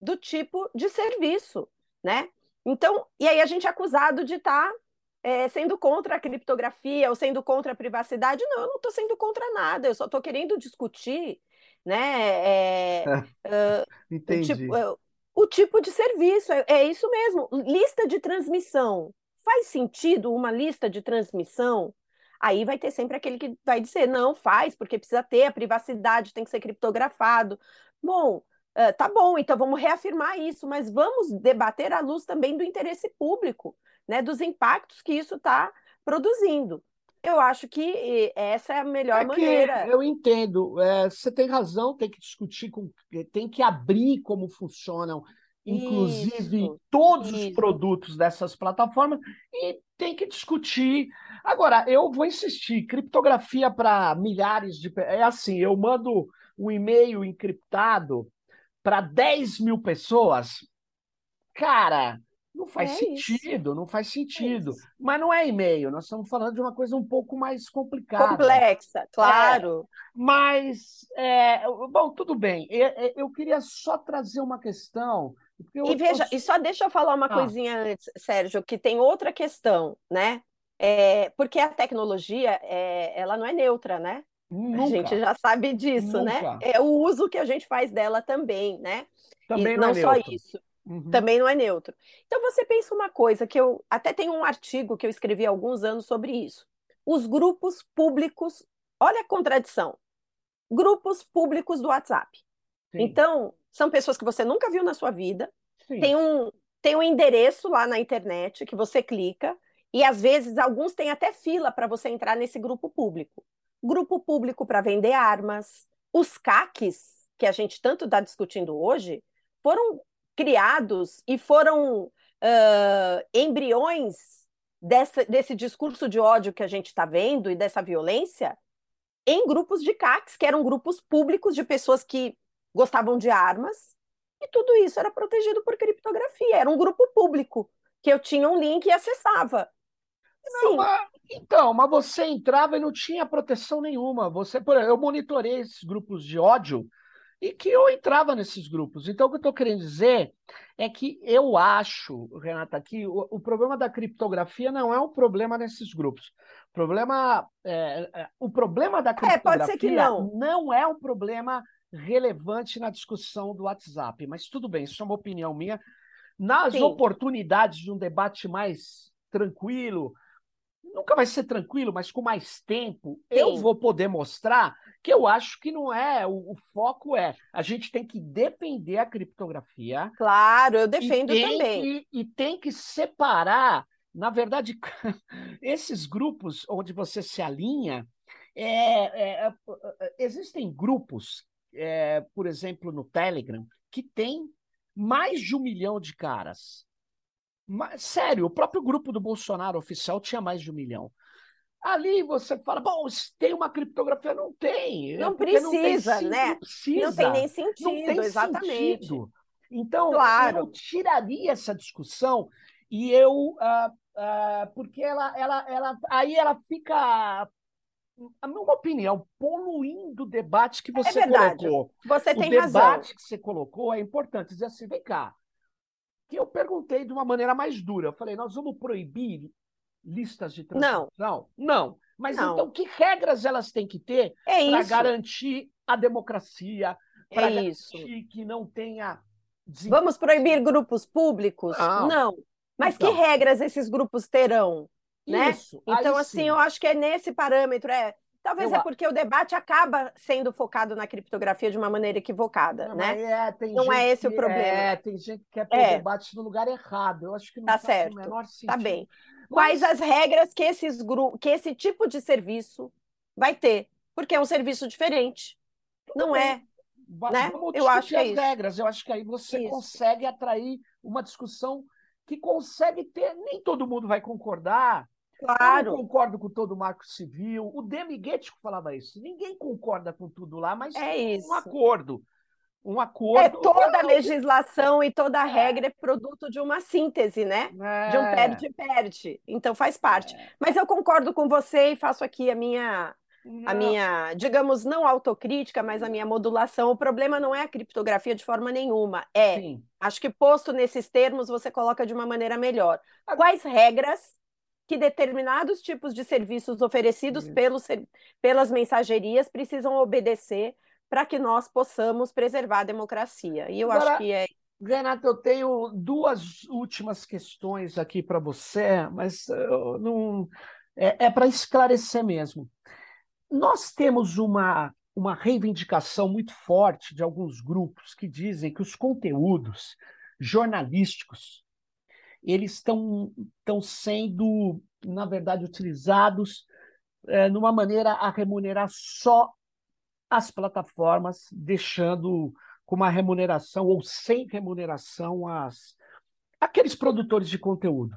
do tipo de serviço, né? Então, e aí a gente é acusado de estar tá, é, sendo contra a criptografia ou sendo contra a privacidade. Não, eu não estou sendo contra nada, eu só estou querendo discutir, né? É, uh, Entendi. Tipo, o tipo de serviço. É, é isso mesmo. Lista de transmissão. Faz sentido uma lista de transmissão Aí vai ter sempre aquele que vai dizer, não, faz, porque precisa ter a privacidade, tem que ser criptografado. Bom, uh, tá bom, então vamos reafirmar isso, mas vamos debater à luz também do interesse público, né, dos impactos que isso está produzindo. Eu acho que essa é a melhor é maneira. Eu entendo, é, você tem razão, tem que discutir, com, tem que abrir como funcionam, inclusive isso, todos isso. os produtos dessas plataformas, e tem que discutir. Agora, eu vou insistir: criptografia para milhares de. É assim, eu mando um e-mail encriptado para 10 mil pessoas. Cara, não faz é sentido, isso. não faz sentido. É Mas não é e-mail, nós estamos falando de uma coisa um pouco mais complicada. Complexa, é, claro. É, mas, é, bom, tudo bem. Eu, eu, queria só trazer uma questão. e veja, e só deixa eu falar uma ah. coisinha antes, Sérgio, que tem outra questão, né? É, porque a tecnologia, é, ela não é neutra, né? Nunca. A gente já sabe disso, né? Nunca. né? É o uso que a gente faz dela também, né? Também e não, não é só neutro. isso. Uhum. Também não é neutro. Então você pensa uma coisa que eu até tenho um artigo que eu escrevi há alguns anos sobre isso. Os grupos públicos, olha a contradição. Grupos públicos do WhatsApp. Sim. Então, são pessoas que você nunca viu na sua vida, tem um, tem um endereço lá na internet que você clica, e às vezes alguns têm até fila para você entrar nesse grupo público. Grupo público para vender armas. Os CACs, que a gente tanto está discutindo hoje, foram criados e foram uh, embriões dessa, desse discurso de ódio que a gente está vendo e dessa violência em grupos de CACs, que eram grupos públicos de pessoas que gostavam de armas, e tudo isso era protegido por criptografia. Era um grupo público que eu tinha um link e acessava. Não, mas, então, mas você entrava e não tinha proteção nenhuma. Você, por exemplo, eu monitorei esses grupos de ódio e que eu entrava nesses grupos. Então, o que eu estou querendo dizer é que eu acho, Renata, que o, o, problema da criptografia não é um problema nesses grupos. O problema, é, é, o problema da criptografia é, não. não é um problema relevante na discussão do WhatsApp. Mas tudo bem, isso é uma opinião minha. Nas Sim. oportunidades de um debate mais tranquilo, nunca vai ser tranquilo, mas com mais tempo, Sim. eu vou poder mostrar que eu acho que não é. O, o, foco é a gente tem que defender a criptografia. Claro, eu defendo e também. Que, e tem que separar, na verdade, esses grupos onde você se alinha. É, é, é, existem grupos, é, por exemplo, no Telegram, que tem mais de um milhão de caras. Mas, sério, o próprio grupo do Bolsonaro oficial tinha mais de um milhão. Ali você fala, bom, tem uma criptografia, não tem. Não precisa, não tem, né? Não, precisa, não tem nem sentido, tem exatamente. Sentido. Então, claro. eu tiraria essa discussão e eu. Uh, uh, porque ela, ela, ela. Aí ela fica. A minha opinião, poluindo o debate que é você é colocou. Você tem o razão. O debate que você colocou é importante. Dizer assim, vem cá. Que eu perguntei de uma maneira mais dura. Eu falei, nós vamos proibir listas de transmissão? Não. Não. Mas não. então, que regras elas têm que ter é para garantir a democracia, para é garantir isso. que não tenha. Vamos proibir grupos públicos? Não. não. Mas então. que regras esses grupos terão? Né? Isso. Então, assim, sim. eu acho que é nesse parâmetro. É, Talvez Eu é porque o debate acaba sendo focado na criptografia de uma maneira equivocada, Não, né? É, Não é esse o que- problema. É, tem gente que quer pôr É. o debate no lugar errado. Eu acho que não Tá certo. o menor sentido. Tá bem. Mas- Quais as regras que, esses gru... que esse tipo de serviço vai ter? Porque é um serviço diferente. Não bem. é. Né? Eu acho que é as isso. regras. Eu acho que aí você Isso. consegue atrair uma discussão que consegue ter. Nem todo mundo vai concordar. Eu não Claro. concordo com todo o marco civil. O Demiguete falava isso. Ninguém concorda com tudo lá, mas É isso. um acordo. Um É acordo. toda a legislação e toda a É. regra é produto de uma síntese, né? De um É. perde-perde. Então faz parte. Mas eu concordo com você e faço aqui a minha, a Não. minha, digamos, não autocrítica, mas a minha modulação. O problema não é a criptografia de forma nenhuma. É, Sim. acho que posto nesses termos, você coloca de uma maneira melhor. Quais regras que determinados tipos de serviços oferecidos pelos, pelas mensagerias precisam obedecer para que nós possamos preservar a democracia? E eu Agora- acho que é Renato, eu tenho duas últimas questões aqui para você, mas eu não. é, é para esclarecer mesmo. Nós temos uma, uma reivindicação muito forte de alguns grupos que dizem que os conteúdos jornalísticos eles estão, sendo, na verdade, utilizados é, numa maneira a remunerar só as plataformas, deixando com uma remuneração ou sem remuneração as, aqueles produtores de conteúdo.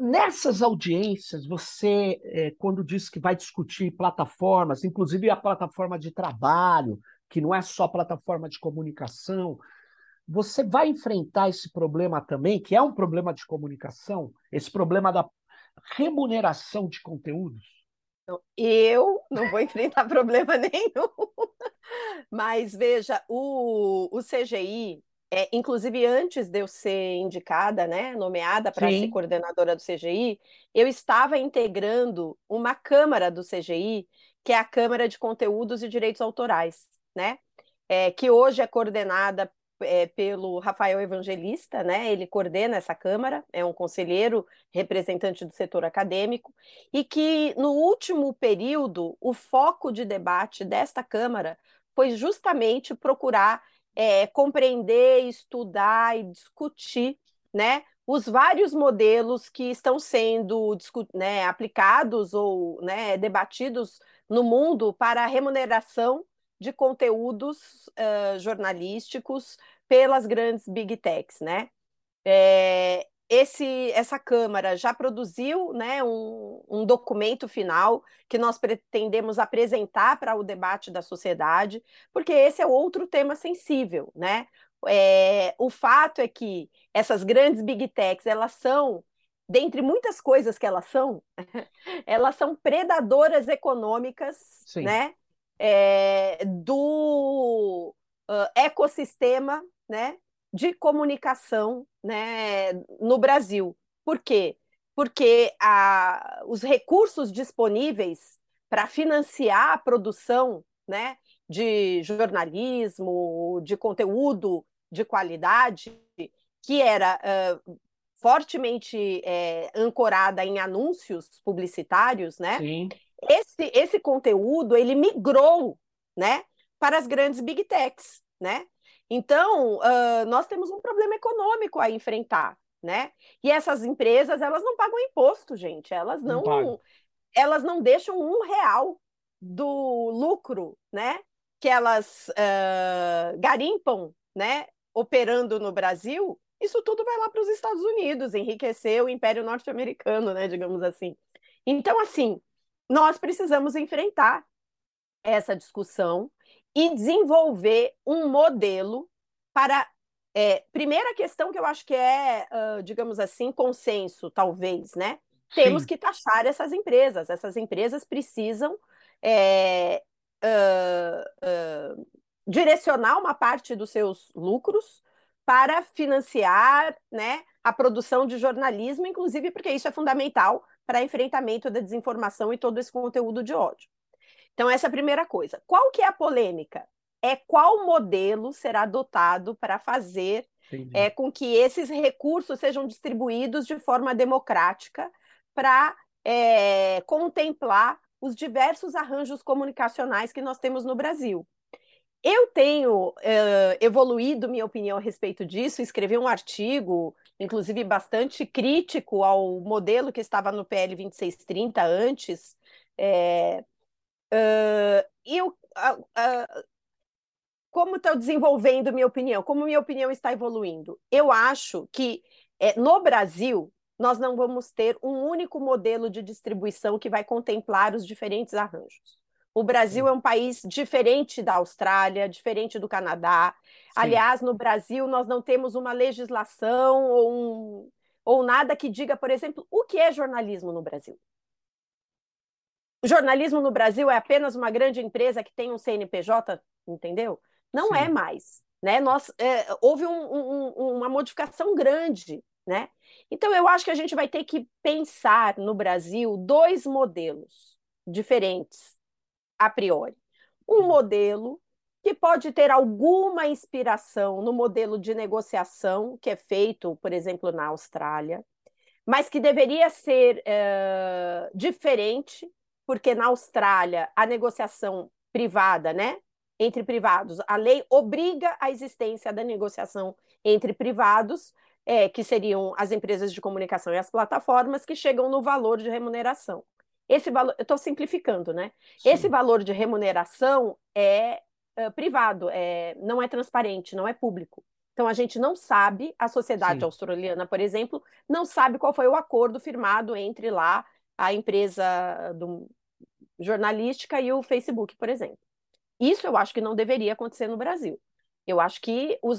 Nessas audiências, você, é, quando diz que vai discutir plataformas, inclusive a plataforma de trabalho, que não é só plataforma de comunicação, você vai enfrentar esse problema também, que é um problema de comunicação, esse problema da remuneração de conteúdos? Eu não vou enfrentar problema nenhum. Mas veja, o, o CGI, é, inclusive antes de eu ser indicada, né, nomeada para ser coordenadora do CGI, eu estava integrando uma Câmara do CGI, que é a Câmara de Conteúdos e Direitos Autorais, né? É, que hoje é coordenada é, pelo Rafael Evangelista, né? Ele coordena essa Câmara, é um conselheiro representante do setor acadêmico, e que no último período o foco de debate desta Câmara foi justamente procurar é, compreender, estudar e discutir, né? Os vários modelos que estão sendo né, aplicados ou né, debatidos no mundo para a remuneração de conteúdos uh, jornalísticos pelas grandes big techs, né? É, esse, essa Câmara já produziu né, um, um, documento final que nós pretendemos apresentar para o debate da sociedade, porque esse é outro tema sensível, né? É, o fato é que essas grandes big techs, elas são, dentre muitas coisas que elas são, elas são predadoras econômicas, Sim. né? É, do uh, ecossistema né, de comunicação né, no Brasil. Por quê? Porque a, os recursos disponíveis para financiar a produção né, de jornalismo, de conteúdo de qualidade, que era uh, fortemente é, ancorada em anúncios publicitários, né? Sim esse, esse conteúdo ele migrou né, para as grandes big techs, né? Então, uh, nós temos um problema econômico a enfrentar, né? E essas empresas, elas não pagam imposto, gente. Elas não, não elas não deixam um real do lucro, né? Que elas uh, garimpam, né? Operando no Brasil, isso tudo vai lá para os Estados Unidos, enriquecer o Império Norte-Americano, né? Digamos assim. Então, assim, nós precisamos enfrentar essa discussão e desenvolver um modelo para. É, primeira questão que eu acho que é, uh, digamos assim, consenso, talvez, né? Temos Sim. que taxar essas empresas. Essas empresas precisam é, uh, uh, direcionar uma parte dos seus lucros para financiar né, a produção de jornalismo, inclusive porque isso é fundamental para enfrentamento da desinformação e todo esse conteúdo de ódio. Então, essa é a primeira coisa. Qual que é a polêmica? É qual modelo será adotado para fazer é, com que esses recursos sejam distribuídos de forma democrática para é, contemplar os diversos arranjos comunicacionais que nós temos no Brasil. Eu tenho uh, evoluído minha opinião a respeito disso, escrevi um artigo inclusive bastante crítico ao modelo que estava no PL 2630 antes. É, uh, e eu, uh, uh, como estou desenvolvendo minha opinião? Como minha opinião está evoluindo? Eu acho que é, no Brasil nós não vamos ter um único modelo de distribuição que vai contemplar os diferentes arranjos. O Brasil é um país diferente da Austrália, diferente do Canadá. Sim. Aliás, no Brasil, nós não temos uma legislação ou, um, ou nada que diga, por exemplo, o que é jornalismo no Brasil. O jornalismo no Brasil é apenas uma grande empresa que tem um CNPJ, entendeu? Não é Sim. é mais. Né? Nós, é, houve um, um, uma modificação grande. Né? Então, eu acho que a gente vai ter que pensar no Brasil dois modelos diferentes a priori. Um modelo que pode ter alguma inspiração no modelo de negociação que é feito, por exemplo, na Austrália, mas que deveria ser uh, diferente, porque na Austrália a negociação privada, né, entre privados, a lei obriga a existência da negociação entre privados, é, que seriam as empresas de comunicação e as plataformas, que chegam no valor de remuneração. Esse valor, eu estou simplificando, né? Sim. Esse valor de remuneração é uh, privado, é, não é transparente, não é público. Então a gente não sabe, a sociedade Sim. australiana, por exemplo, não sabe qual foi o acordo firmado entre lá a empresa do, jornalística e o Facebook, por exemplo. Isso eu acho que não deveria acontecer no Brasil. Eu acho que uh,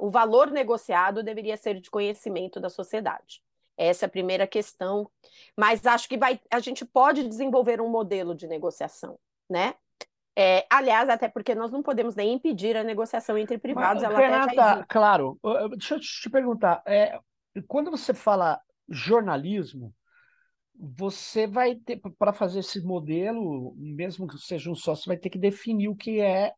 o valor negociado deveria ser de conhecimento da sociedade. Essa é a primeira questão. Mas acho que vai, a gente pode desenvolver um modelo de negociação, né? É, aliás, até porque nós não podemos nem impedir a negociação entre privados. Mas, Renata, claro. Deixa eu te perguntar. É, quando você fala jornalismo, você vai ter, para fazer esse modelo, mesmo que seja um sócio, vai ter que definir o que é,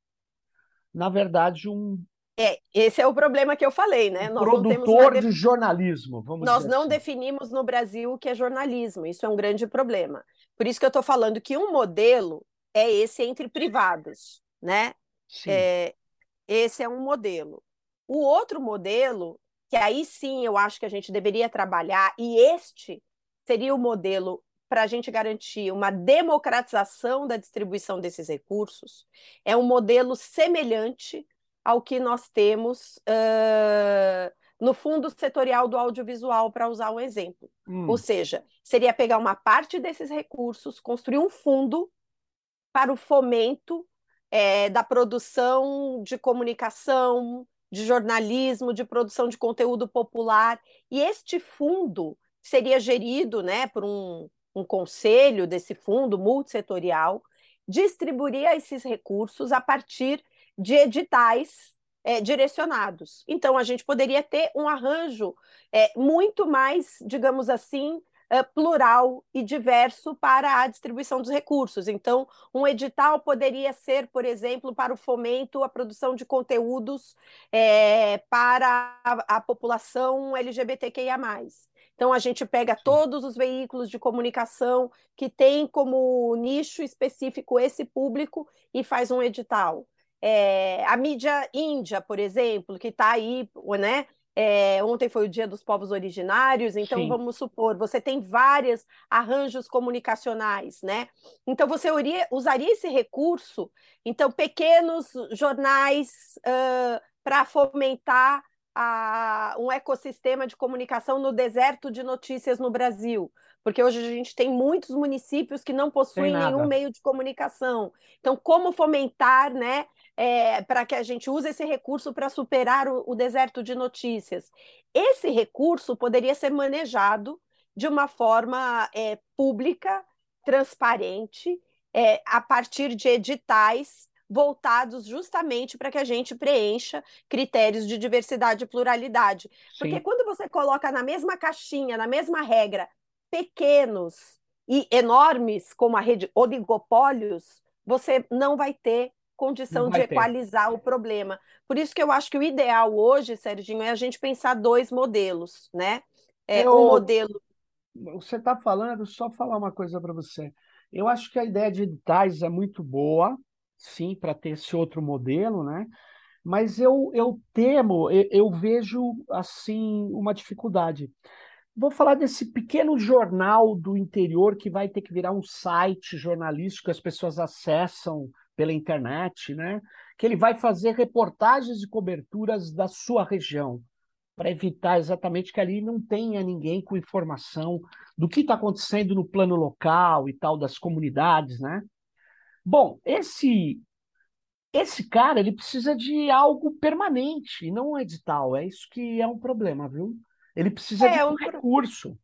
na verdade, um. É, esse é o problema que eu falei, né? Nós produtor de jornalismo, vamos Nós não assim. definimos no Brasil o que é jornalismo, isso é um grande problema. Por isso que eu estou falando que um modelo é esse entre privados, né? Sim. É, esse é um modelo. O outro modelo, que aí sim eu acho que a gente deveria trabalhar, e este seria o modelo para a gente garantir uma democratização da distribuição desses recursos, é um modelo semelhante ao que nós temos uh, no Fundo Setorial do Audiovisual, para usar um exemplo. Hum. Ou seja, seria pegar uma parte desses recursos, construir um fundo para o fomento é, da produção de comunicação, de jornalismo, de produção de conteúdo popular. E este fundo seria gerido né, por um, um conselho desse fundo multissetorial, distribuiria esses recursos a partir de editais é, direcionados. Então, a gente poderia ter um arranjo é, muito mais, digamos assim, é, plural e diverso para a distribuição dos recursos. Então, um edital poderia ser, por exemplo, para o fomento à produção de conteúdos é, para a, a população LGBTQIA. Então, a gente pega todos os veículos de comunicação que têm como nicho específico esse público e faz um edital. É, a mídia índia, por exemplo, que está aí, né? É, ontem foi o Dia dos Povos Originários, então Sim. vamos supor, você tem vários arranjos comunicacionais, né? Então você uria, usaria esse recurso, então pequenos jornais uh, para fomentar a, um ecossistema de comunicação no deserto de notícias no Brasil, porque hoje a gente tem muitos municípios que não possuem nenhum meio de comunicação. Então, como fomentar, né, é, para que a gente use esse recurso para superar o, o deserto de notícias? Esse recurso poderia ser manejado de uma forma é, pública, transparente, é, a partir de editais voltados justamente para que a gente preencha critérios de diversidade e pluralidade. Sim. Porque quando você coloca na mesma caixinha, na mesma regra, pequenos e enormes, como a rede oligopólios, você não vai ter condição de equalizar ter. o problema. Por isso que eu acho que o ideal hoje, Serginho, é a gente pensar dois modelos, né? É eu... um modelo. Você está falando, só falar uma coisa para você. Eu acho que a ideia de editais é muito boa, sim, para ter esse outro modelo, né? Mas eu, eu temo, eu, eu vejo assim uma dificuldade. Vou falar desse pequeno jornal do interior que vai ter que virar um site jornalístico que as pessoas acessam pela internet, né? Que ele vai fazer reportagens e coberturas da sua região, para evitar exatamente que ali não tenha ninguém com informação do que está acontecendo no plano local e tal, das comunidades, né? Bom, esse esse cara ele precisa de algo permanente, não um edital. É isso que é um problema, viu? Ele precisa é, de um, um recurso.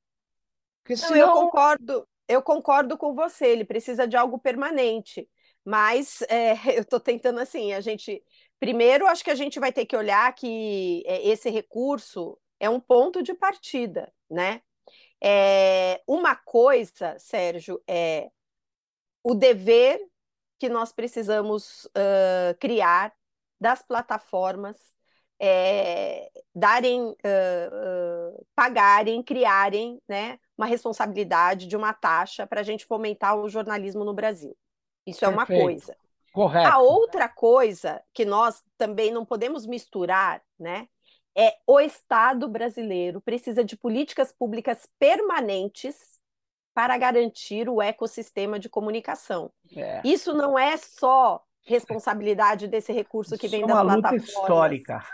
Porque não, senão... eu concordo, eu concordo com você. Ele precisa de algo permanente. Mas é, eu estou tentando assim, a gente. Primeiro, acho que a gente vai ter que olhar que é, esse recurso é um ponto de partida, né? É, uma coisa, Sérgio, é o dever que nós precisamos uh, criar das plataformas é, darem, uh, uh, pagarem, criarem né, uma responsabilidade de uma taxa para a gente fomentar o jornalismo no Brasil. Isso é uma coisa. Correto. A outra coisa que nós também não podemos misturar, né, é o Estado brasileiro precisa de políticas públicas permanentes para garantir o ecossistema de comunicação. É. Isso não é só responsabilidade desse recurso que Isso vem é das uma plataformas. Luta histórica.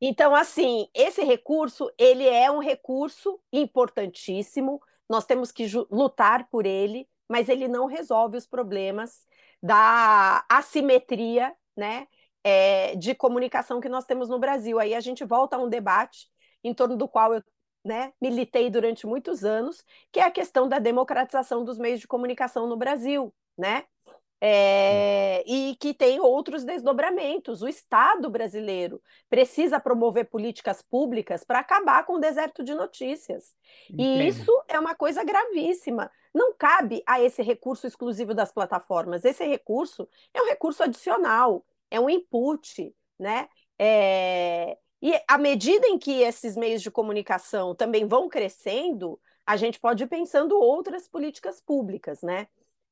Então, assim, esse recurso, ele é um recurso importantíssimo, nós temos que lutar por ele, mas ele não resolve os problemas da assimetria, né, é, de comunicação que nós temos no Brasil. Aí a gente volta a um debate em torno do qual eu né, militei durante muitos anos, que é a questão da democratização dos meios de comunicação no Brasil, né? É, e que tem outros desdobramentos. O Estado brasileiro precisa promover políticas públicas para acabar com o deserto de notícias. Entendo. E isso é uma coisa gravíssima. Não cabe a esse recurso exclusivo das plataformas. Esse recurso é um recurso adicional, é um input, né? É... E à medida em que esses meios de comunicação também vão crescendo, a gente pode ir pensando outras políticas públicas, né?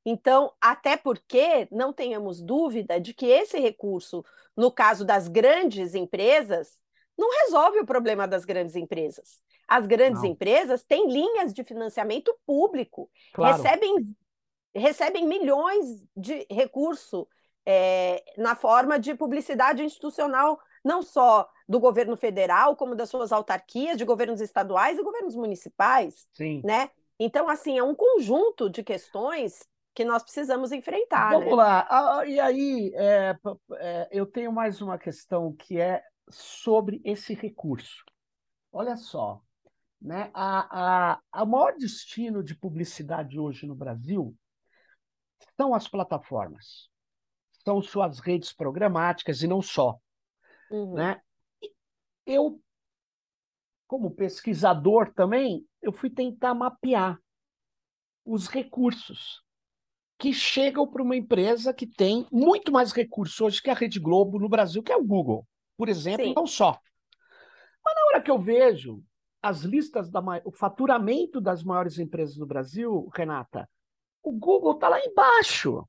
Então, até porque não tenhamos dúvida de que esse recurso, no caso das grandes empresas, não resolve o problema das grandes empresas. As grandes não. empresas têm linhas de financiamento público, claro. recebem, recebem milhões de recurso é, na forma de publicidade institucional, não só do governo federal, como das suas autarquias, de governos estaduais e governos municipais. Sim. Né? Então, assim, é um conjunto de questões que nós precisamos enfrentar. Vamos né? lá. Ah, e aí, é, é, eu tenho mais uma questão que é sobre esse recurso. Olha só, né? A, a, a maior destino de publicidade hoje no Brasil são as plataformas, são suas redes programáticas e não só. Uhum. Né? Eu, como pesquisador também, eu fui tentar mapear os recursos que chegam para uma empresa que tem muito mais recursos hoje que a Rede Globo no Brasil, que é o Google, por exemplo, Sim. não só. Mas na hora que eu vejo as listas, da, o faturamento das maiores empresas do Brasil, Renata, o Google está lá embaixo.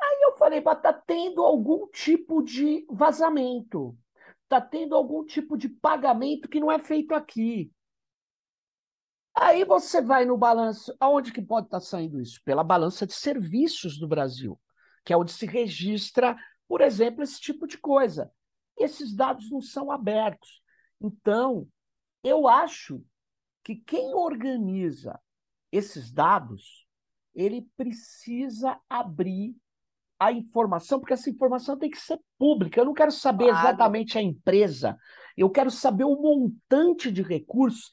Aí eu falei, está tendo algum tipo de vazamento, está tendo algum tipo de pagamento que não é feito aqui. Aí você vai no balanço, aonde que pode estar saindo isso? Pela balança de serviços do Brasil, que é onde se registra, por exemplo, esse tipo de coisa. Esses dados não são abertos. Então, eu acho que quem organiza esses dados, ele precisa abrir a informação, porque essa informação tem que ser pública. Eu não quero saber claro. exatamente a empresa, eu quero saber o montante de recursos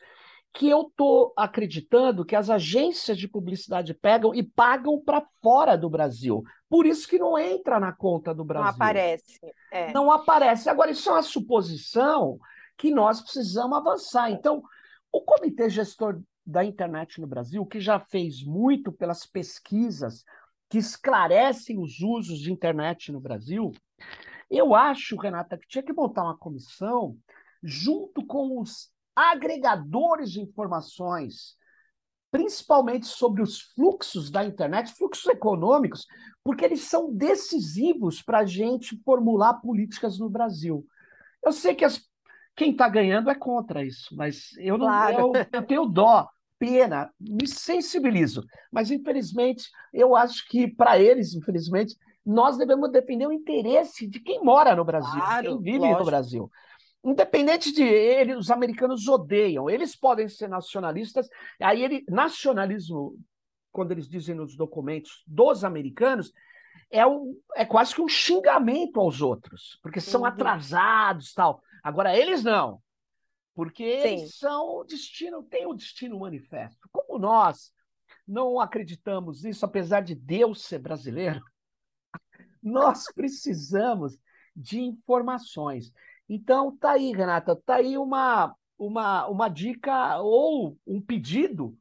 que eu estou acreditando que as agências de publicidade pegam e pagam para fora do Brasil. Por isso que não entra na conta do Brasil. Não aparece. É. Não aparece. Agora, isso é uma suposição que nós precisamos avançar. Então, o Comitê Gestor da Internet no Brasil, que já fez muito pelas pesquisas que esclarecem os usos de internet no Brasil, eu acho, Renata, que tinha que montar uma comissão junto com os agregadores de informações, principalmente sobre os fluxos da internet, fluxos econômicos, porque eles são decisivos para a gente formular políticas no Brasil. Eu sei que as, quem está ganhando é contra isso, mas eu não claro. eu, eu tenho dó, pena, me sensibilizo. Mas, infelizmente, eu acho que, para eles, infelizmente, nós devemos defender o interesse de quem mora no Brasil, claro, quem vive lógico. no Brasil. Independente de ele, os americanos odeiam. Eles podem ser nacionalistas. Aí ele, nacionalismo, quando eles dizem nos documentos dos americanos, é, um, é quase que um xingamento aos outros, porque são uhum. atrasados, tal. Agora eles não, porque Sim. eles são o destino, tem o destino manifesto. Como nós não acreditamos nisso, apesar de Deus ser brasileiro, nós precisamos de informações. Então, tá aí, Renata, tá aí uma, uma, uma dica ou um pedido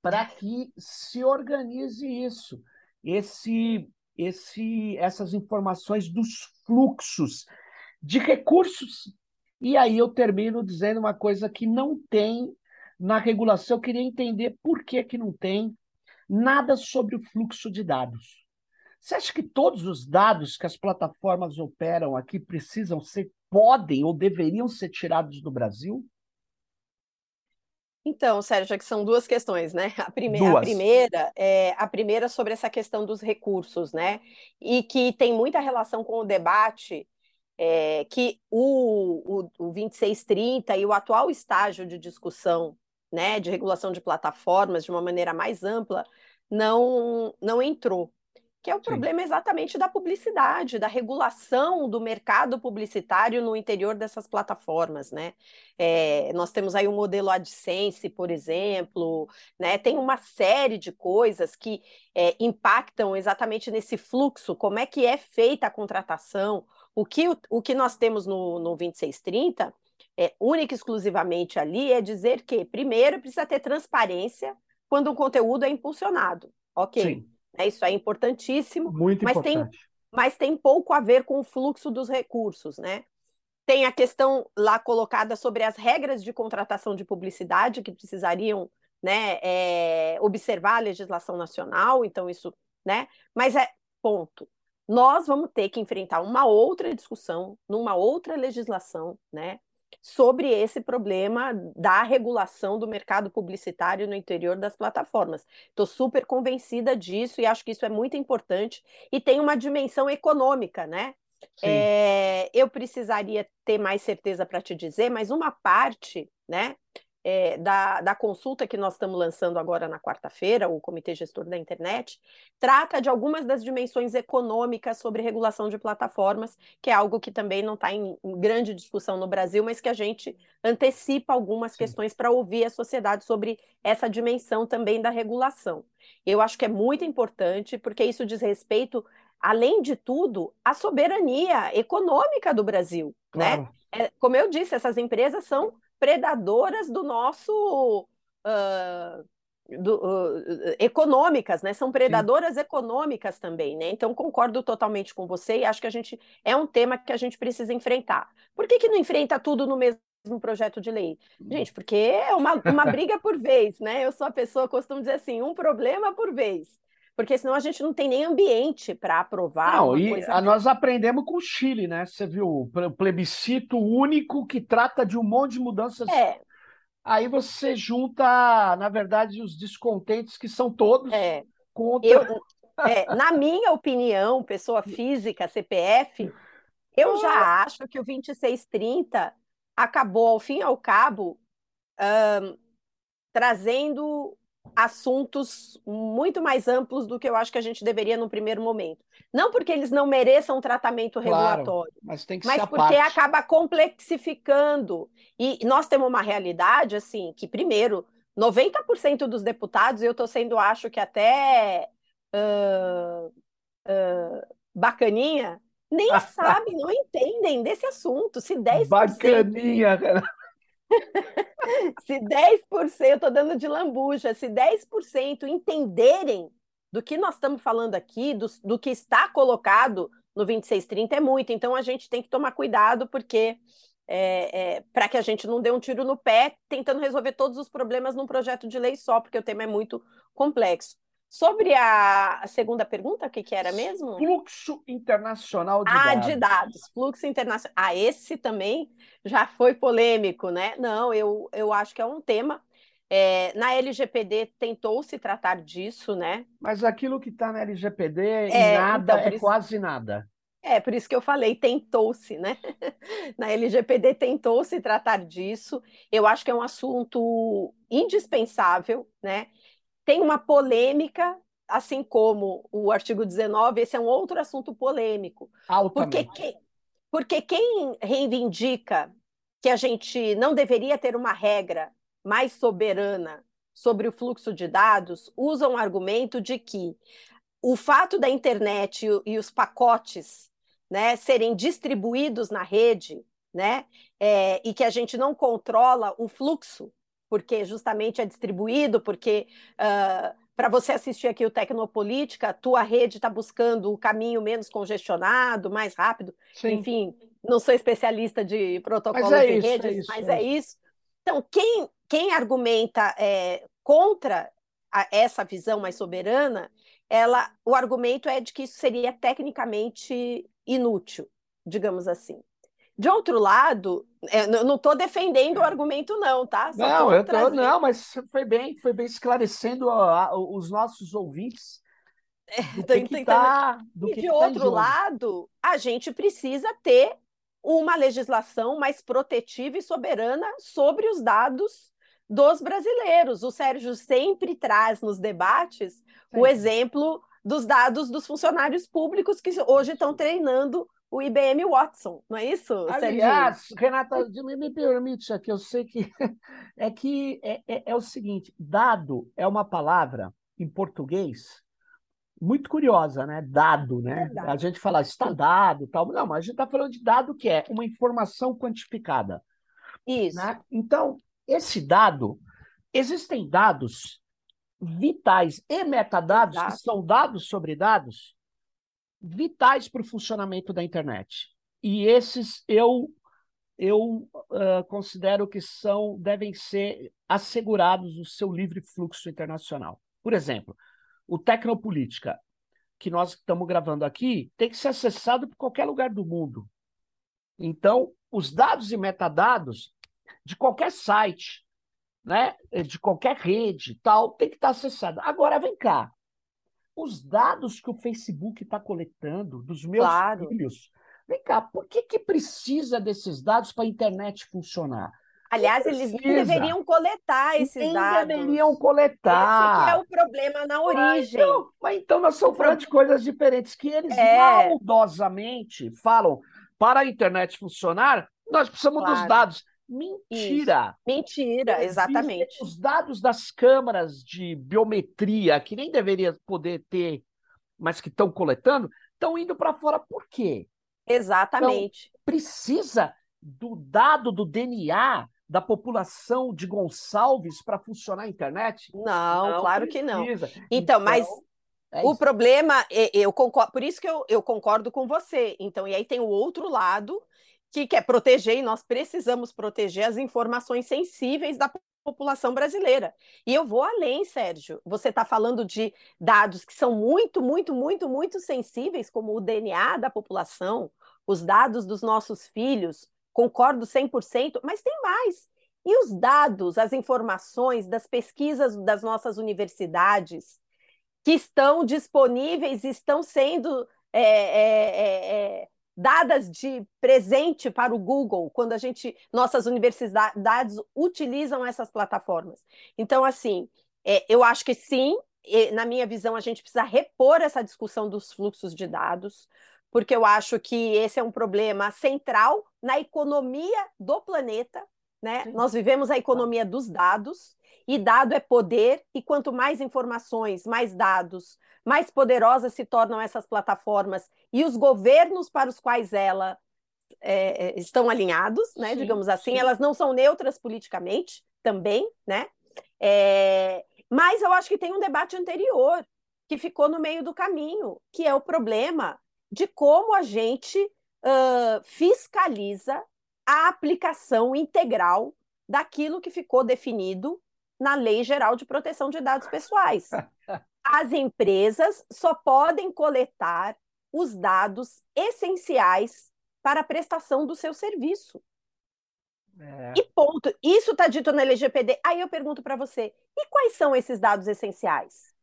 para que se organize isso, esse, esse, essas informações dos fluxos de recursos E aí eu termino dizendo uma coisa que não tem na regulação. Eu queria entender por que, que não tem nada sobre o fluxo de dados. Você acha que todos os dados que as plataformas operam aqui precisam ser, podem ou deveriam ser tirados do Brasil? Então, Sérgio, é que são duas questões, né? A, prime duas. a primeira é a primeira sobre essa questão dos recursos, né? E que tem muita relação com o debate é, que o, o, o 2630 e o atual estágio de discussão, né, de regulação de plataformas de uma maneira mais ampla, não, não entrou que é o Sim. problema exatamente da publicidade, da regulação do mercado publicitário no interior dessas plataformas, né? É, nós temos aí o um modelo AdSense, por exemplo, né? Tem uma série de coisas que é, impactam exatamente nesse fluxo, como é que é feita a contratação, o que, o, o que nós temos no, no 2630 é, única e exclusivamente ali é dizer que, primeiro, precisa ter transparência quando um conteúdo é impulsionado. Ok. Sim né? Isso é importantíssimo. Muito mas importante. Tem, mas tem pouco a ver com o fluxo dos recursos, né? Tem a questão lá colocada sobre as regras de contratação de publicidade que precisariam né, é, observar a legislação nacional, então isso, né? Mas é ponto. Nós vamos ter que enfrentar uma outra discussão, numa outra legislação, né? Sobre esse problema da regulação do mercado publicitário no interior das plataformas. Estou super convencida disso e acho que isso é muito importante e tem uma dimensão econômica, né? É, eu precisaria ter mais certeza para te dizer, mas uma parte, né? É, da, da consulta que nós estamos lançando agora na quarta-feira, o Comitê Gestor da Internet, trata de algumas das dimensões econômicas sobre regulação de plataformas, que é algo que também não está em, em, grande discussão no Brasil, mas que a gente antecipa algumas Sim. questões para ouvir a sociedade sobre essa dimensão também da regulação. Eu acho que é muito importante, porque isso diz respeito além de tudo, à soberania econômica do Brasil, né? claro. né? É, como eu disse, essas empresas são predadoras do nosso. Uh, do, uh, econômicas, né? São predadoras Sim. econômicas também, né? Então concordo totalmente com você e acho que a gente é um tema que a gente precisa enfrentar. Por que, que não enfrenta tudo no mesmo projeto de lei? Gente, porque é uma, uma briga por vez, né? Eu sou a pessoa, costumo dizer assim, um problema por vez porque senão a gente não tem nem ambiente para aprovar. Não, e coisa... nós aprendemos com o Chile, né? Você viu o plebiscito único que trata de um monte de mudanças. É. Aí você junta, na verdade, os descontentes que são todos é. contra. Eu, é, na minha opinião, pessoa física, CPF, eu já acho que o 2630 acabou, ao fim e ao cabo, um, trazendo assuntos muito mais amplos do que eu acho que a gente deveria no primeiro momento. Não porque eles não mereçam tratamento claro, regulatório, mas, tem que mas porque acaba complexificando. E nós temos uma realidade assim que, primeiro, 90% dos deputados, eu estou sendo, acho que até uh, uh, bacaninha, nem sabem, não entendem desse assunto. Se 10%. Bacaninha, cara. se 10%, eu estou dando de lambuja, se 10% entenderem do que nós estamos falando aqui, do, do que está colocado no 2630, é muito. Então a gente tem que tomar cuidado, porque é, é, para que a gente não dê um tiro no pé tentando resolver todos os problemas num projeto de lei só, porque o tema é muito complexo. Sobre a segunda pergunta, o que, que era mesmo? Fluxo internacional de ah, dados. de dados. Fluxo internacional. Ah, esse também já foi polêmico, né? Não, eu, eu acho que é um tema. É, na LGPD tentou-se tratar disso, né? Mas aquilo que está na LGPD é, nada, então, é isso... quase nada. É, por isso que eu falei, tentou-se, né? na LGPD tentou-se tratar disso. Eu acho que é um assunto indispensável, né? Tem uma polêmica, assim como o artigo 19, esse é um outro assunto polêmico. Porque quem, porque quem reivindica que a gente não deveria ter uma regra mais soberana sobre o fluxo de dados usa um argumento de que o fato da internet e, os pacotes né, serem distribuídos na rede, né, é, e que a gente não controla o fluxo porque justamente é distribuído, porque uh, ah, para você assistir aqui o Tecnopolítica, tua rede está buscando o caminho menos congestionado, mais rápido, Sim. enfim, não sou especialista de protocolos é e isso, redes, é isso, mas é é isso. Então, quem, quem argumenta é, contra a, essa visão mais soberana, ela, o argumento é de que isso seria tecnicamente inútil, digamos assim. De outro lado, é, eu não estou defendendo o argumento, não, tá? Só não, eu tô, não, mas foi bem, foi bem esclarecendo a, a, os nossos ouvintes do que, que tá, do e que de que outro tá lado, a gente precisa ter uma legislação mais protetiva e soberana sobre os dados dos brasileiros. O Sérgio sempre traz nos debates Sim. o exemplo dos dados dos funcionários públicos que hoje estão treinando o IBM Watson, não é isso, Aliás, Sérgio? Renata, me permite aqui, eu sei que é que é, é, é o seguinte, dado é uma palavra em português muito curiosa, né? Dado, né? A gente fala está dado, tal. Não, mas a gente está falando de dado que é uma informação quantificada. Isso. Né? Então, esse dado, existem dados vitais e metadados, Exato. que são dados sobre dados, vitais para o funcionamento da internet. E esses eu eu uh, considero que são devem ser assegurados o seu livre fluxo internacional. Por exemplo, o Tecnopolítica, que nós estamos gravando aqui, tem que ser acessado por qualquer lugar do mundo. Então, os dados e metadados de qualquer site, né, de qualquer rede, tal, tem que estar acessado. Agora, vem cá. Os dados que o Facebook está coletando dos meus claro. filhos, vem cá, por que, que precisa desses dados para a internet funcionar? Aliás, eles nem deveriam coletar esses nem dados. deveriam coletar. Esse é o problema na origem. Mas então, mas então nós estamos falando de coisas diferentes que eles é. maldosamente falam para a internet funcionar, nós precisamos claro. dos dados. Mentira! Isso. Mentira, exatamente. Os dados das câmaras de biometria, que nem deveria poder ter, mas que estão coletando, estão indo para fora. Por quê? Exatamente. Então, precisa do dado do DNA da população de Gonçalves para funcionar a internet? Não, não claro precisa. que não. Então, então mas é o problema, eu concordo, por isso que eu, eu concordo com você. Então, e aí tem o outro lado que quer proteger, e nós precisamos proteger as informações sensíveis da população brasileira. E eu vou além, Sérgio. Você está falando de dados que são muito, muito, muito, muito sensíveis, como o DNA da população, os dados dos nossos filhos, concordo 100%, mas tem mais. E os dados, as informações das pesquisas das nossas universidades que estão disponíveis, estão sendo é, é, é, dadas de presente para o Google quando a gente, nossas universidades utilizam essas plataformas. Então, assim, é, eu acho que sim, na minha visão, a gente precisa repor essa discussão dos fluxos de dados, porque eu acho que esse é um problema central na economia do planeta. Né? Nós vivemos a economia dos dados, e dado é poder, e quanto mais informações, mais dados, mais poderosas se tornam essas plataformas e os governos para os quais elas é, é, estão alinhados, né? Sim, digamos assim, sim. elas não são neutras politicamente também, né? É, mas eu acho que tem um debate anterior que ficou no meio do caminho, que é o problema de como a gente uh, fiscaliza a aplicação integral daquilo que ficou definido na Lei Geral de Proteção de Dados Pessoais. As empresas só podem coletar os dados essenciais para a prestação do seu serviço. É. E ponto. Isso está dito na LGPD. Aí eu pergunto para você: e quais são esses dados essenciais?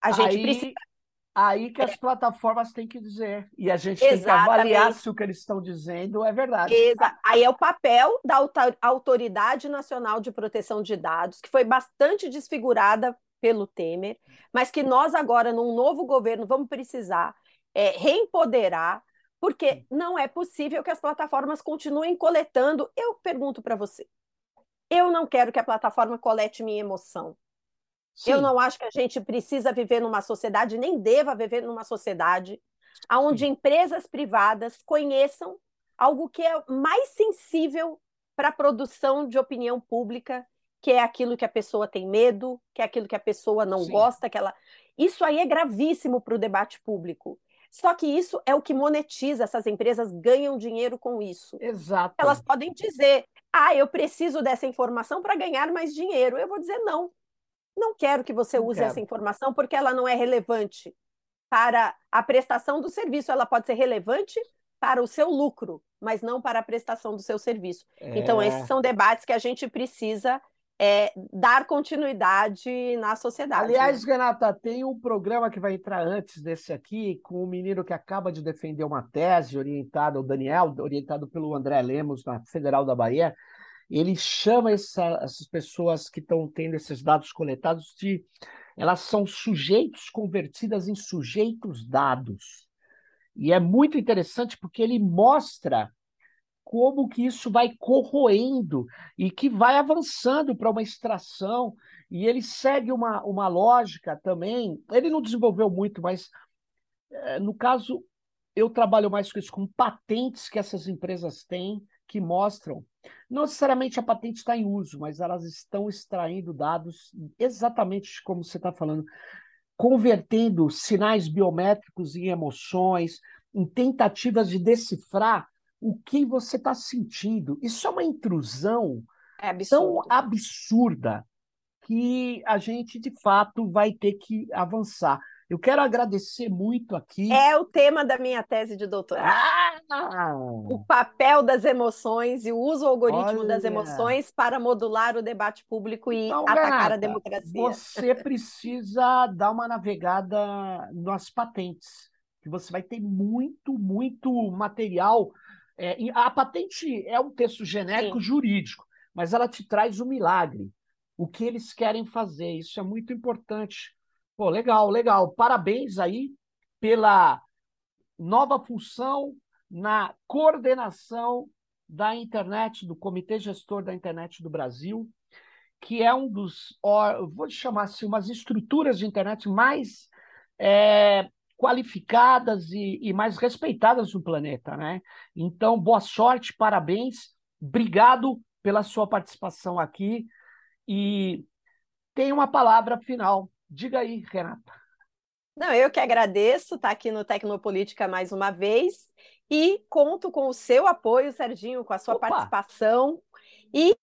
A gente Aí... precisa Aí que as plataformas têm que dizer. E a gente Exatamente. tem que avaliar se o que eles estão dizendo é verdade. Exa Aí é o papel da Autoridade Nacional de Proteção de Dados, que foi bastante desfigurada pelo Temer, mas que nós agora, num novo governo, vamos precisar é, reempoderar, porque não é possível que as plataformas continuem coletando. Eu pergunto para você, eu não quero que a plataforma colete minha emoção. Sim. Eu não acho que a gente precisa viver numa sociedade, nem deva viver numa sociedade, onde Sim. empresas privadas conheçam algo que é mais sensível para a produção de opinião pública, que é aquilo que a pessoa tem medo, que é aquilo que a pessoa não Sim. gosta, que ela. Isso aí é gravíssimo para o debate público. Só que isso é o que monetiza, essas empresas ganham dinheiro com isso. Exato. Elas podem dizer: ah, eu preciso dessa informação para ganhar mais dinheiro. Eu vou dizer: não, não quero que você use essa informação porque ela não é relevante para a prestação do serviço. Ela pode ser relevante para o seu lucro, mas não para a prestação do seu serviço. É... Então, esses são debates que a gente precisa é, dar continuidade na sociedade. Aliás, né? Renata, tem um programa que vai entrar antes desse aqui, com um menino que acaba de defender uma tese orientada, o Daniel, orientado pelo André Lemos, na Federal da Bahia. Ele chama essa, essas pessoas que estão tendo esses dados coletados de. Elas são sujeitos convertidas em sujeitos dados. E é muito interessante porque ele mostra como que isso vai corroendo e que vai avançando para uma extração. E ele segue uma, uma lógica também. Ele não desenvolveu muito, mas é, no caso, eu trabalho mais com isso, com patentes que essas empresas têm que mostram. Não necessariamente a patente está em uso, mas elas estão extraindo dados exatamente como você está falando, convertendo sinais biométricos em emoções, em tentativas de decifrar o que você está sentindo. Isso é uma intrusão é tão absurda que a gente, de fato, vai ter que avançar. Eu quero agradecer muito aqui. É o tema da minha tese de doutorado. Ah! O papel das emoções e o uso algoritmo Olha. das emoções para modular o debate público e então, atacar Renata, a democracia. Você precisa dar uma navegada nas patentes, que você vai ter muito, muito material é, a patente é um texto genérico Sim. jurídico, mas ela te traz o milagre, o que eles querem fazer. Isso é muito importante. Pô, legal, legal. Parabéns aí pela nova função na coordenação da internet, do Comitê Gestor da Internet do Brasil, que é um dos, vou chamar assim, umas estruturas de internet mais é, qualificadas e, e, mais respeitadas no planeta, né? Então, boa sorte, parabéns, obrigado pela sua participação aqui e tem uma palavra final. Diga aí, Renata. Não, eu que agradeço estar aqui no Tecnopolítica mais uma vez e conto com o seu apoio, Serginho, com a sua Opa. participação e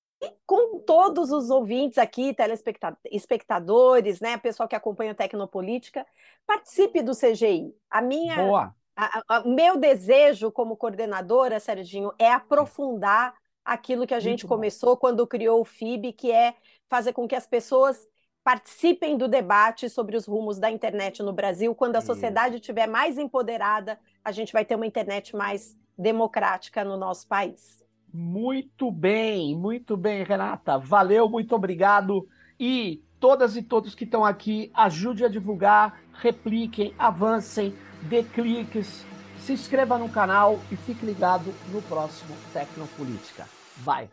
com todos os ouvintes aqui, telespectadores, né, pessoal que acompanha a Tecnopolítica, participe do CGI. A minha, Boa. A, a, meu desejo como coordenadora, Serginho, é aprofundar aquilo que a gente Muito começou bom. quando criou o FIB, que é fazer com que as pessoas participem do debate sobre os rumos da internet no Brasil. Quando a sociedade estiver mais empoderada, a gente vai ter uma internet mais democrática no nosso país. Muito bem, muito bem, Renata. Valeu, muito obrigado. E todas e todos que estão aqui, ajude a divulgar, repliquem, avancem, dê cliques, se inscreva no canal e fique ligado no próximo Tecnopolítica. Vai!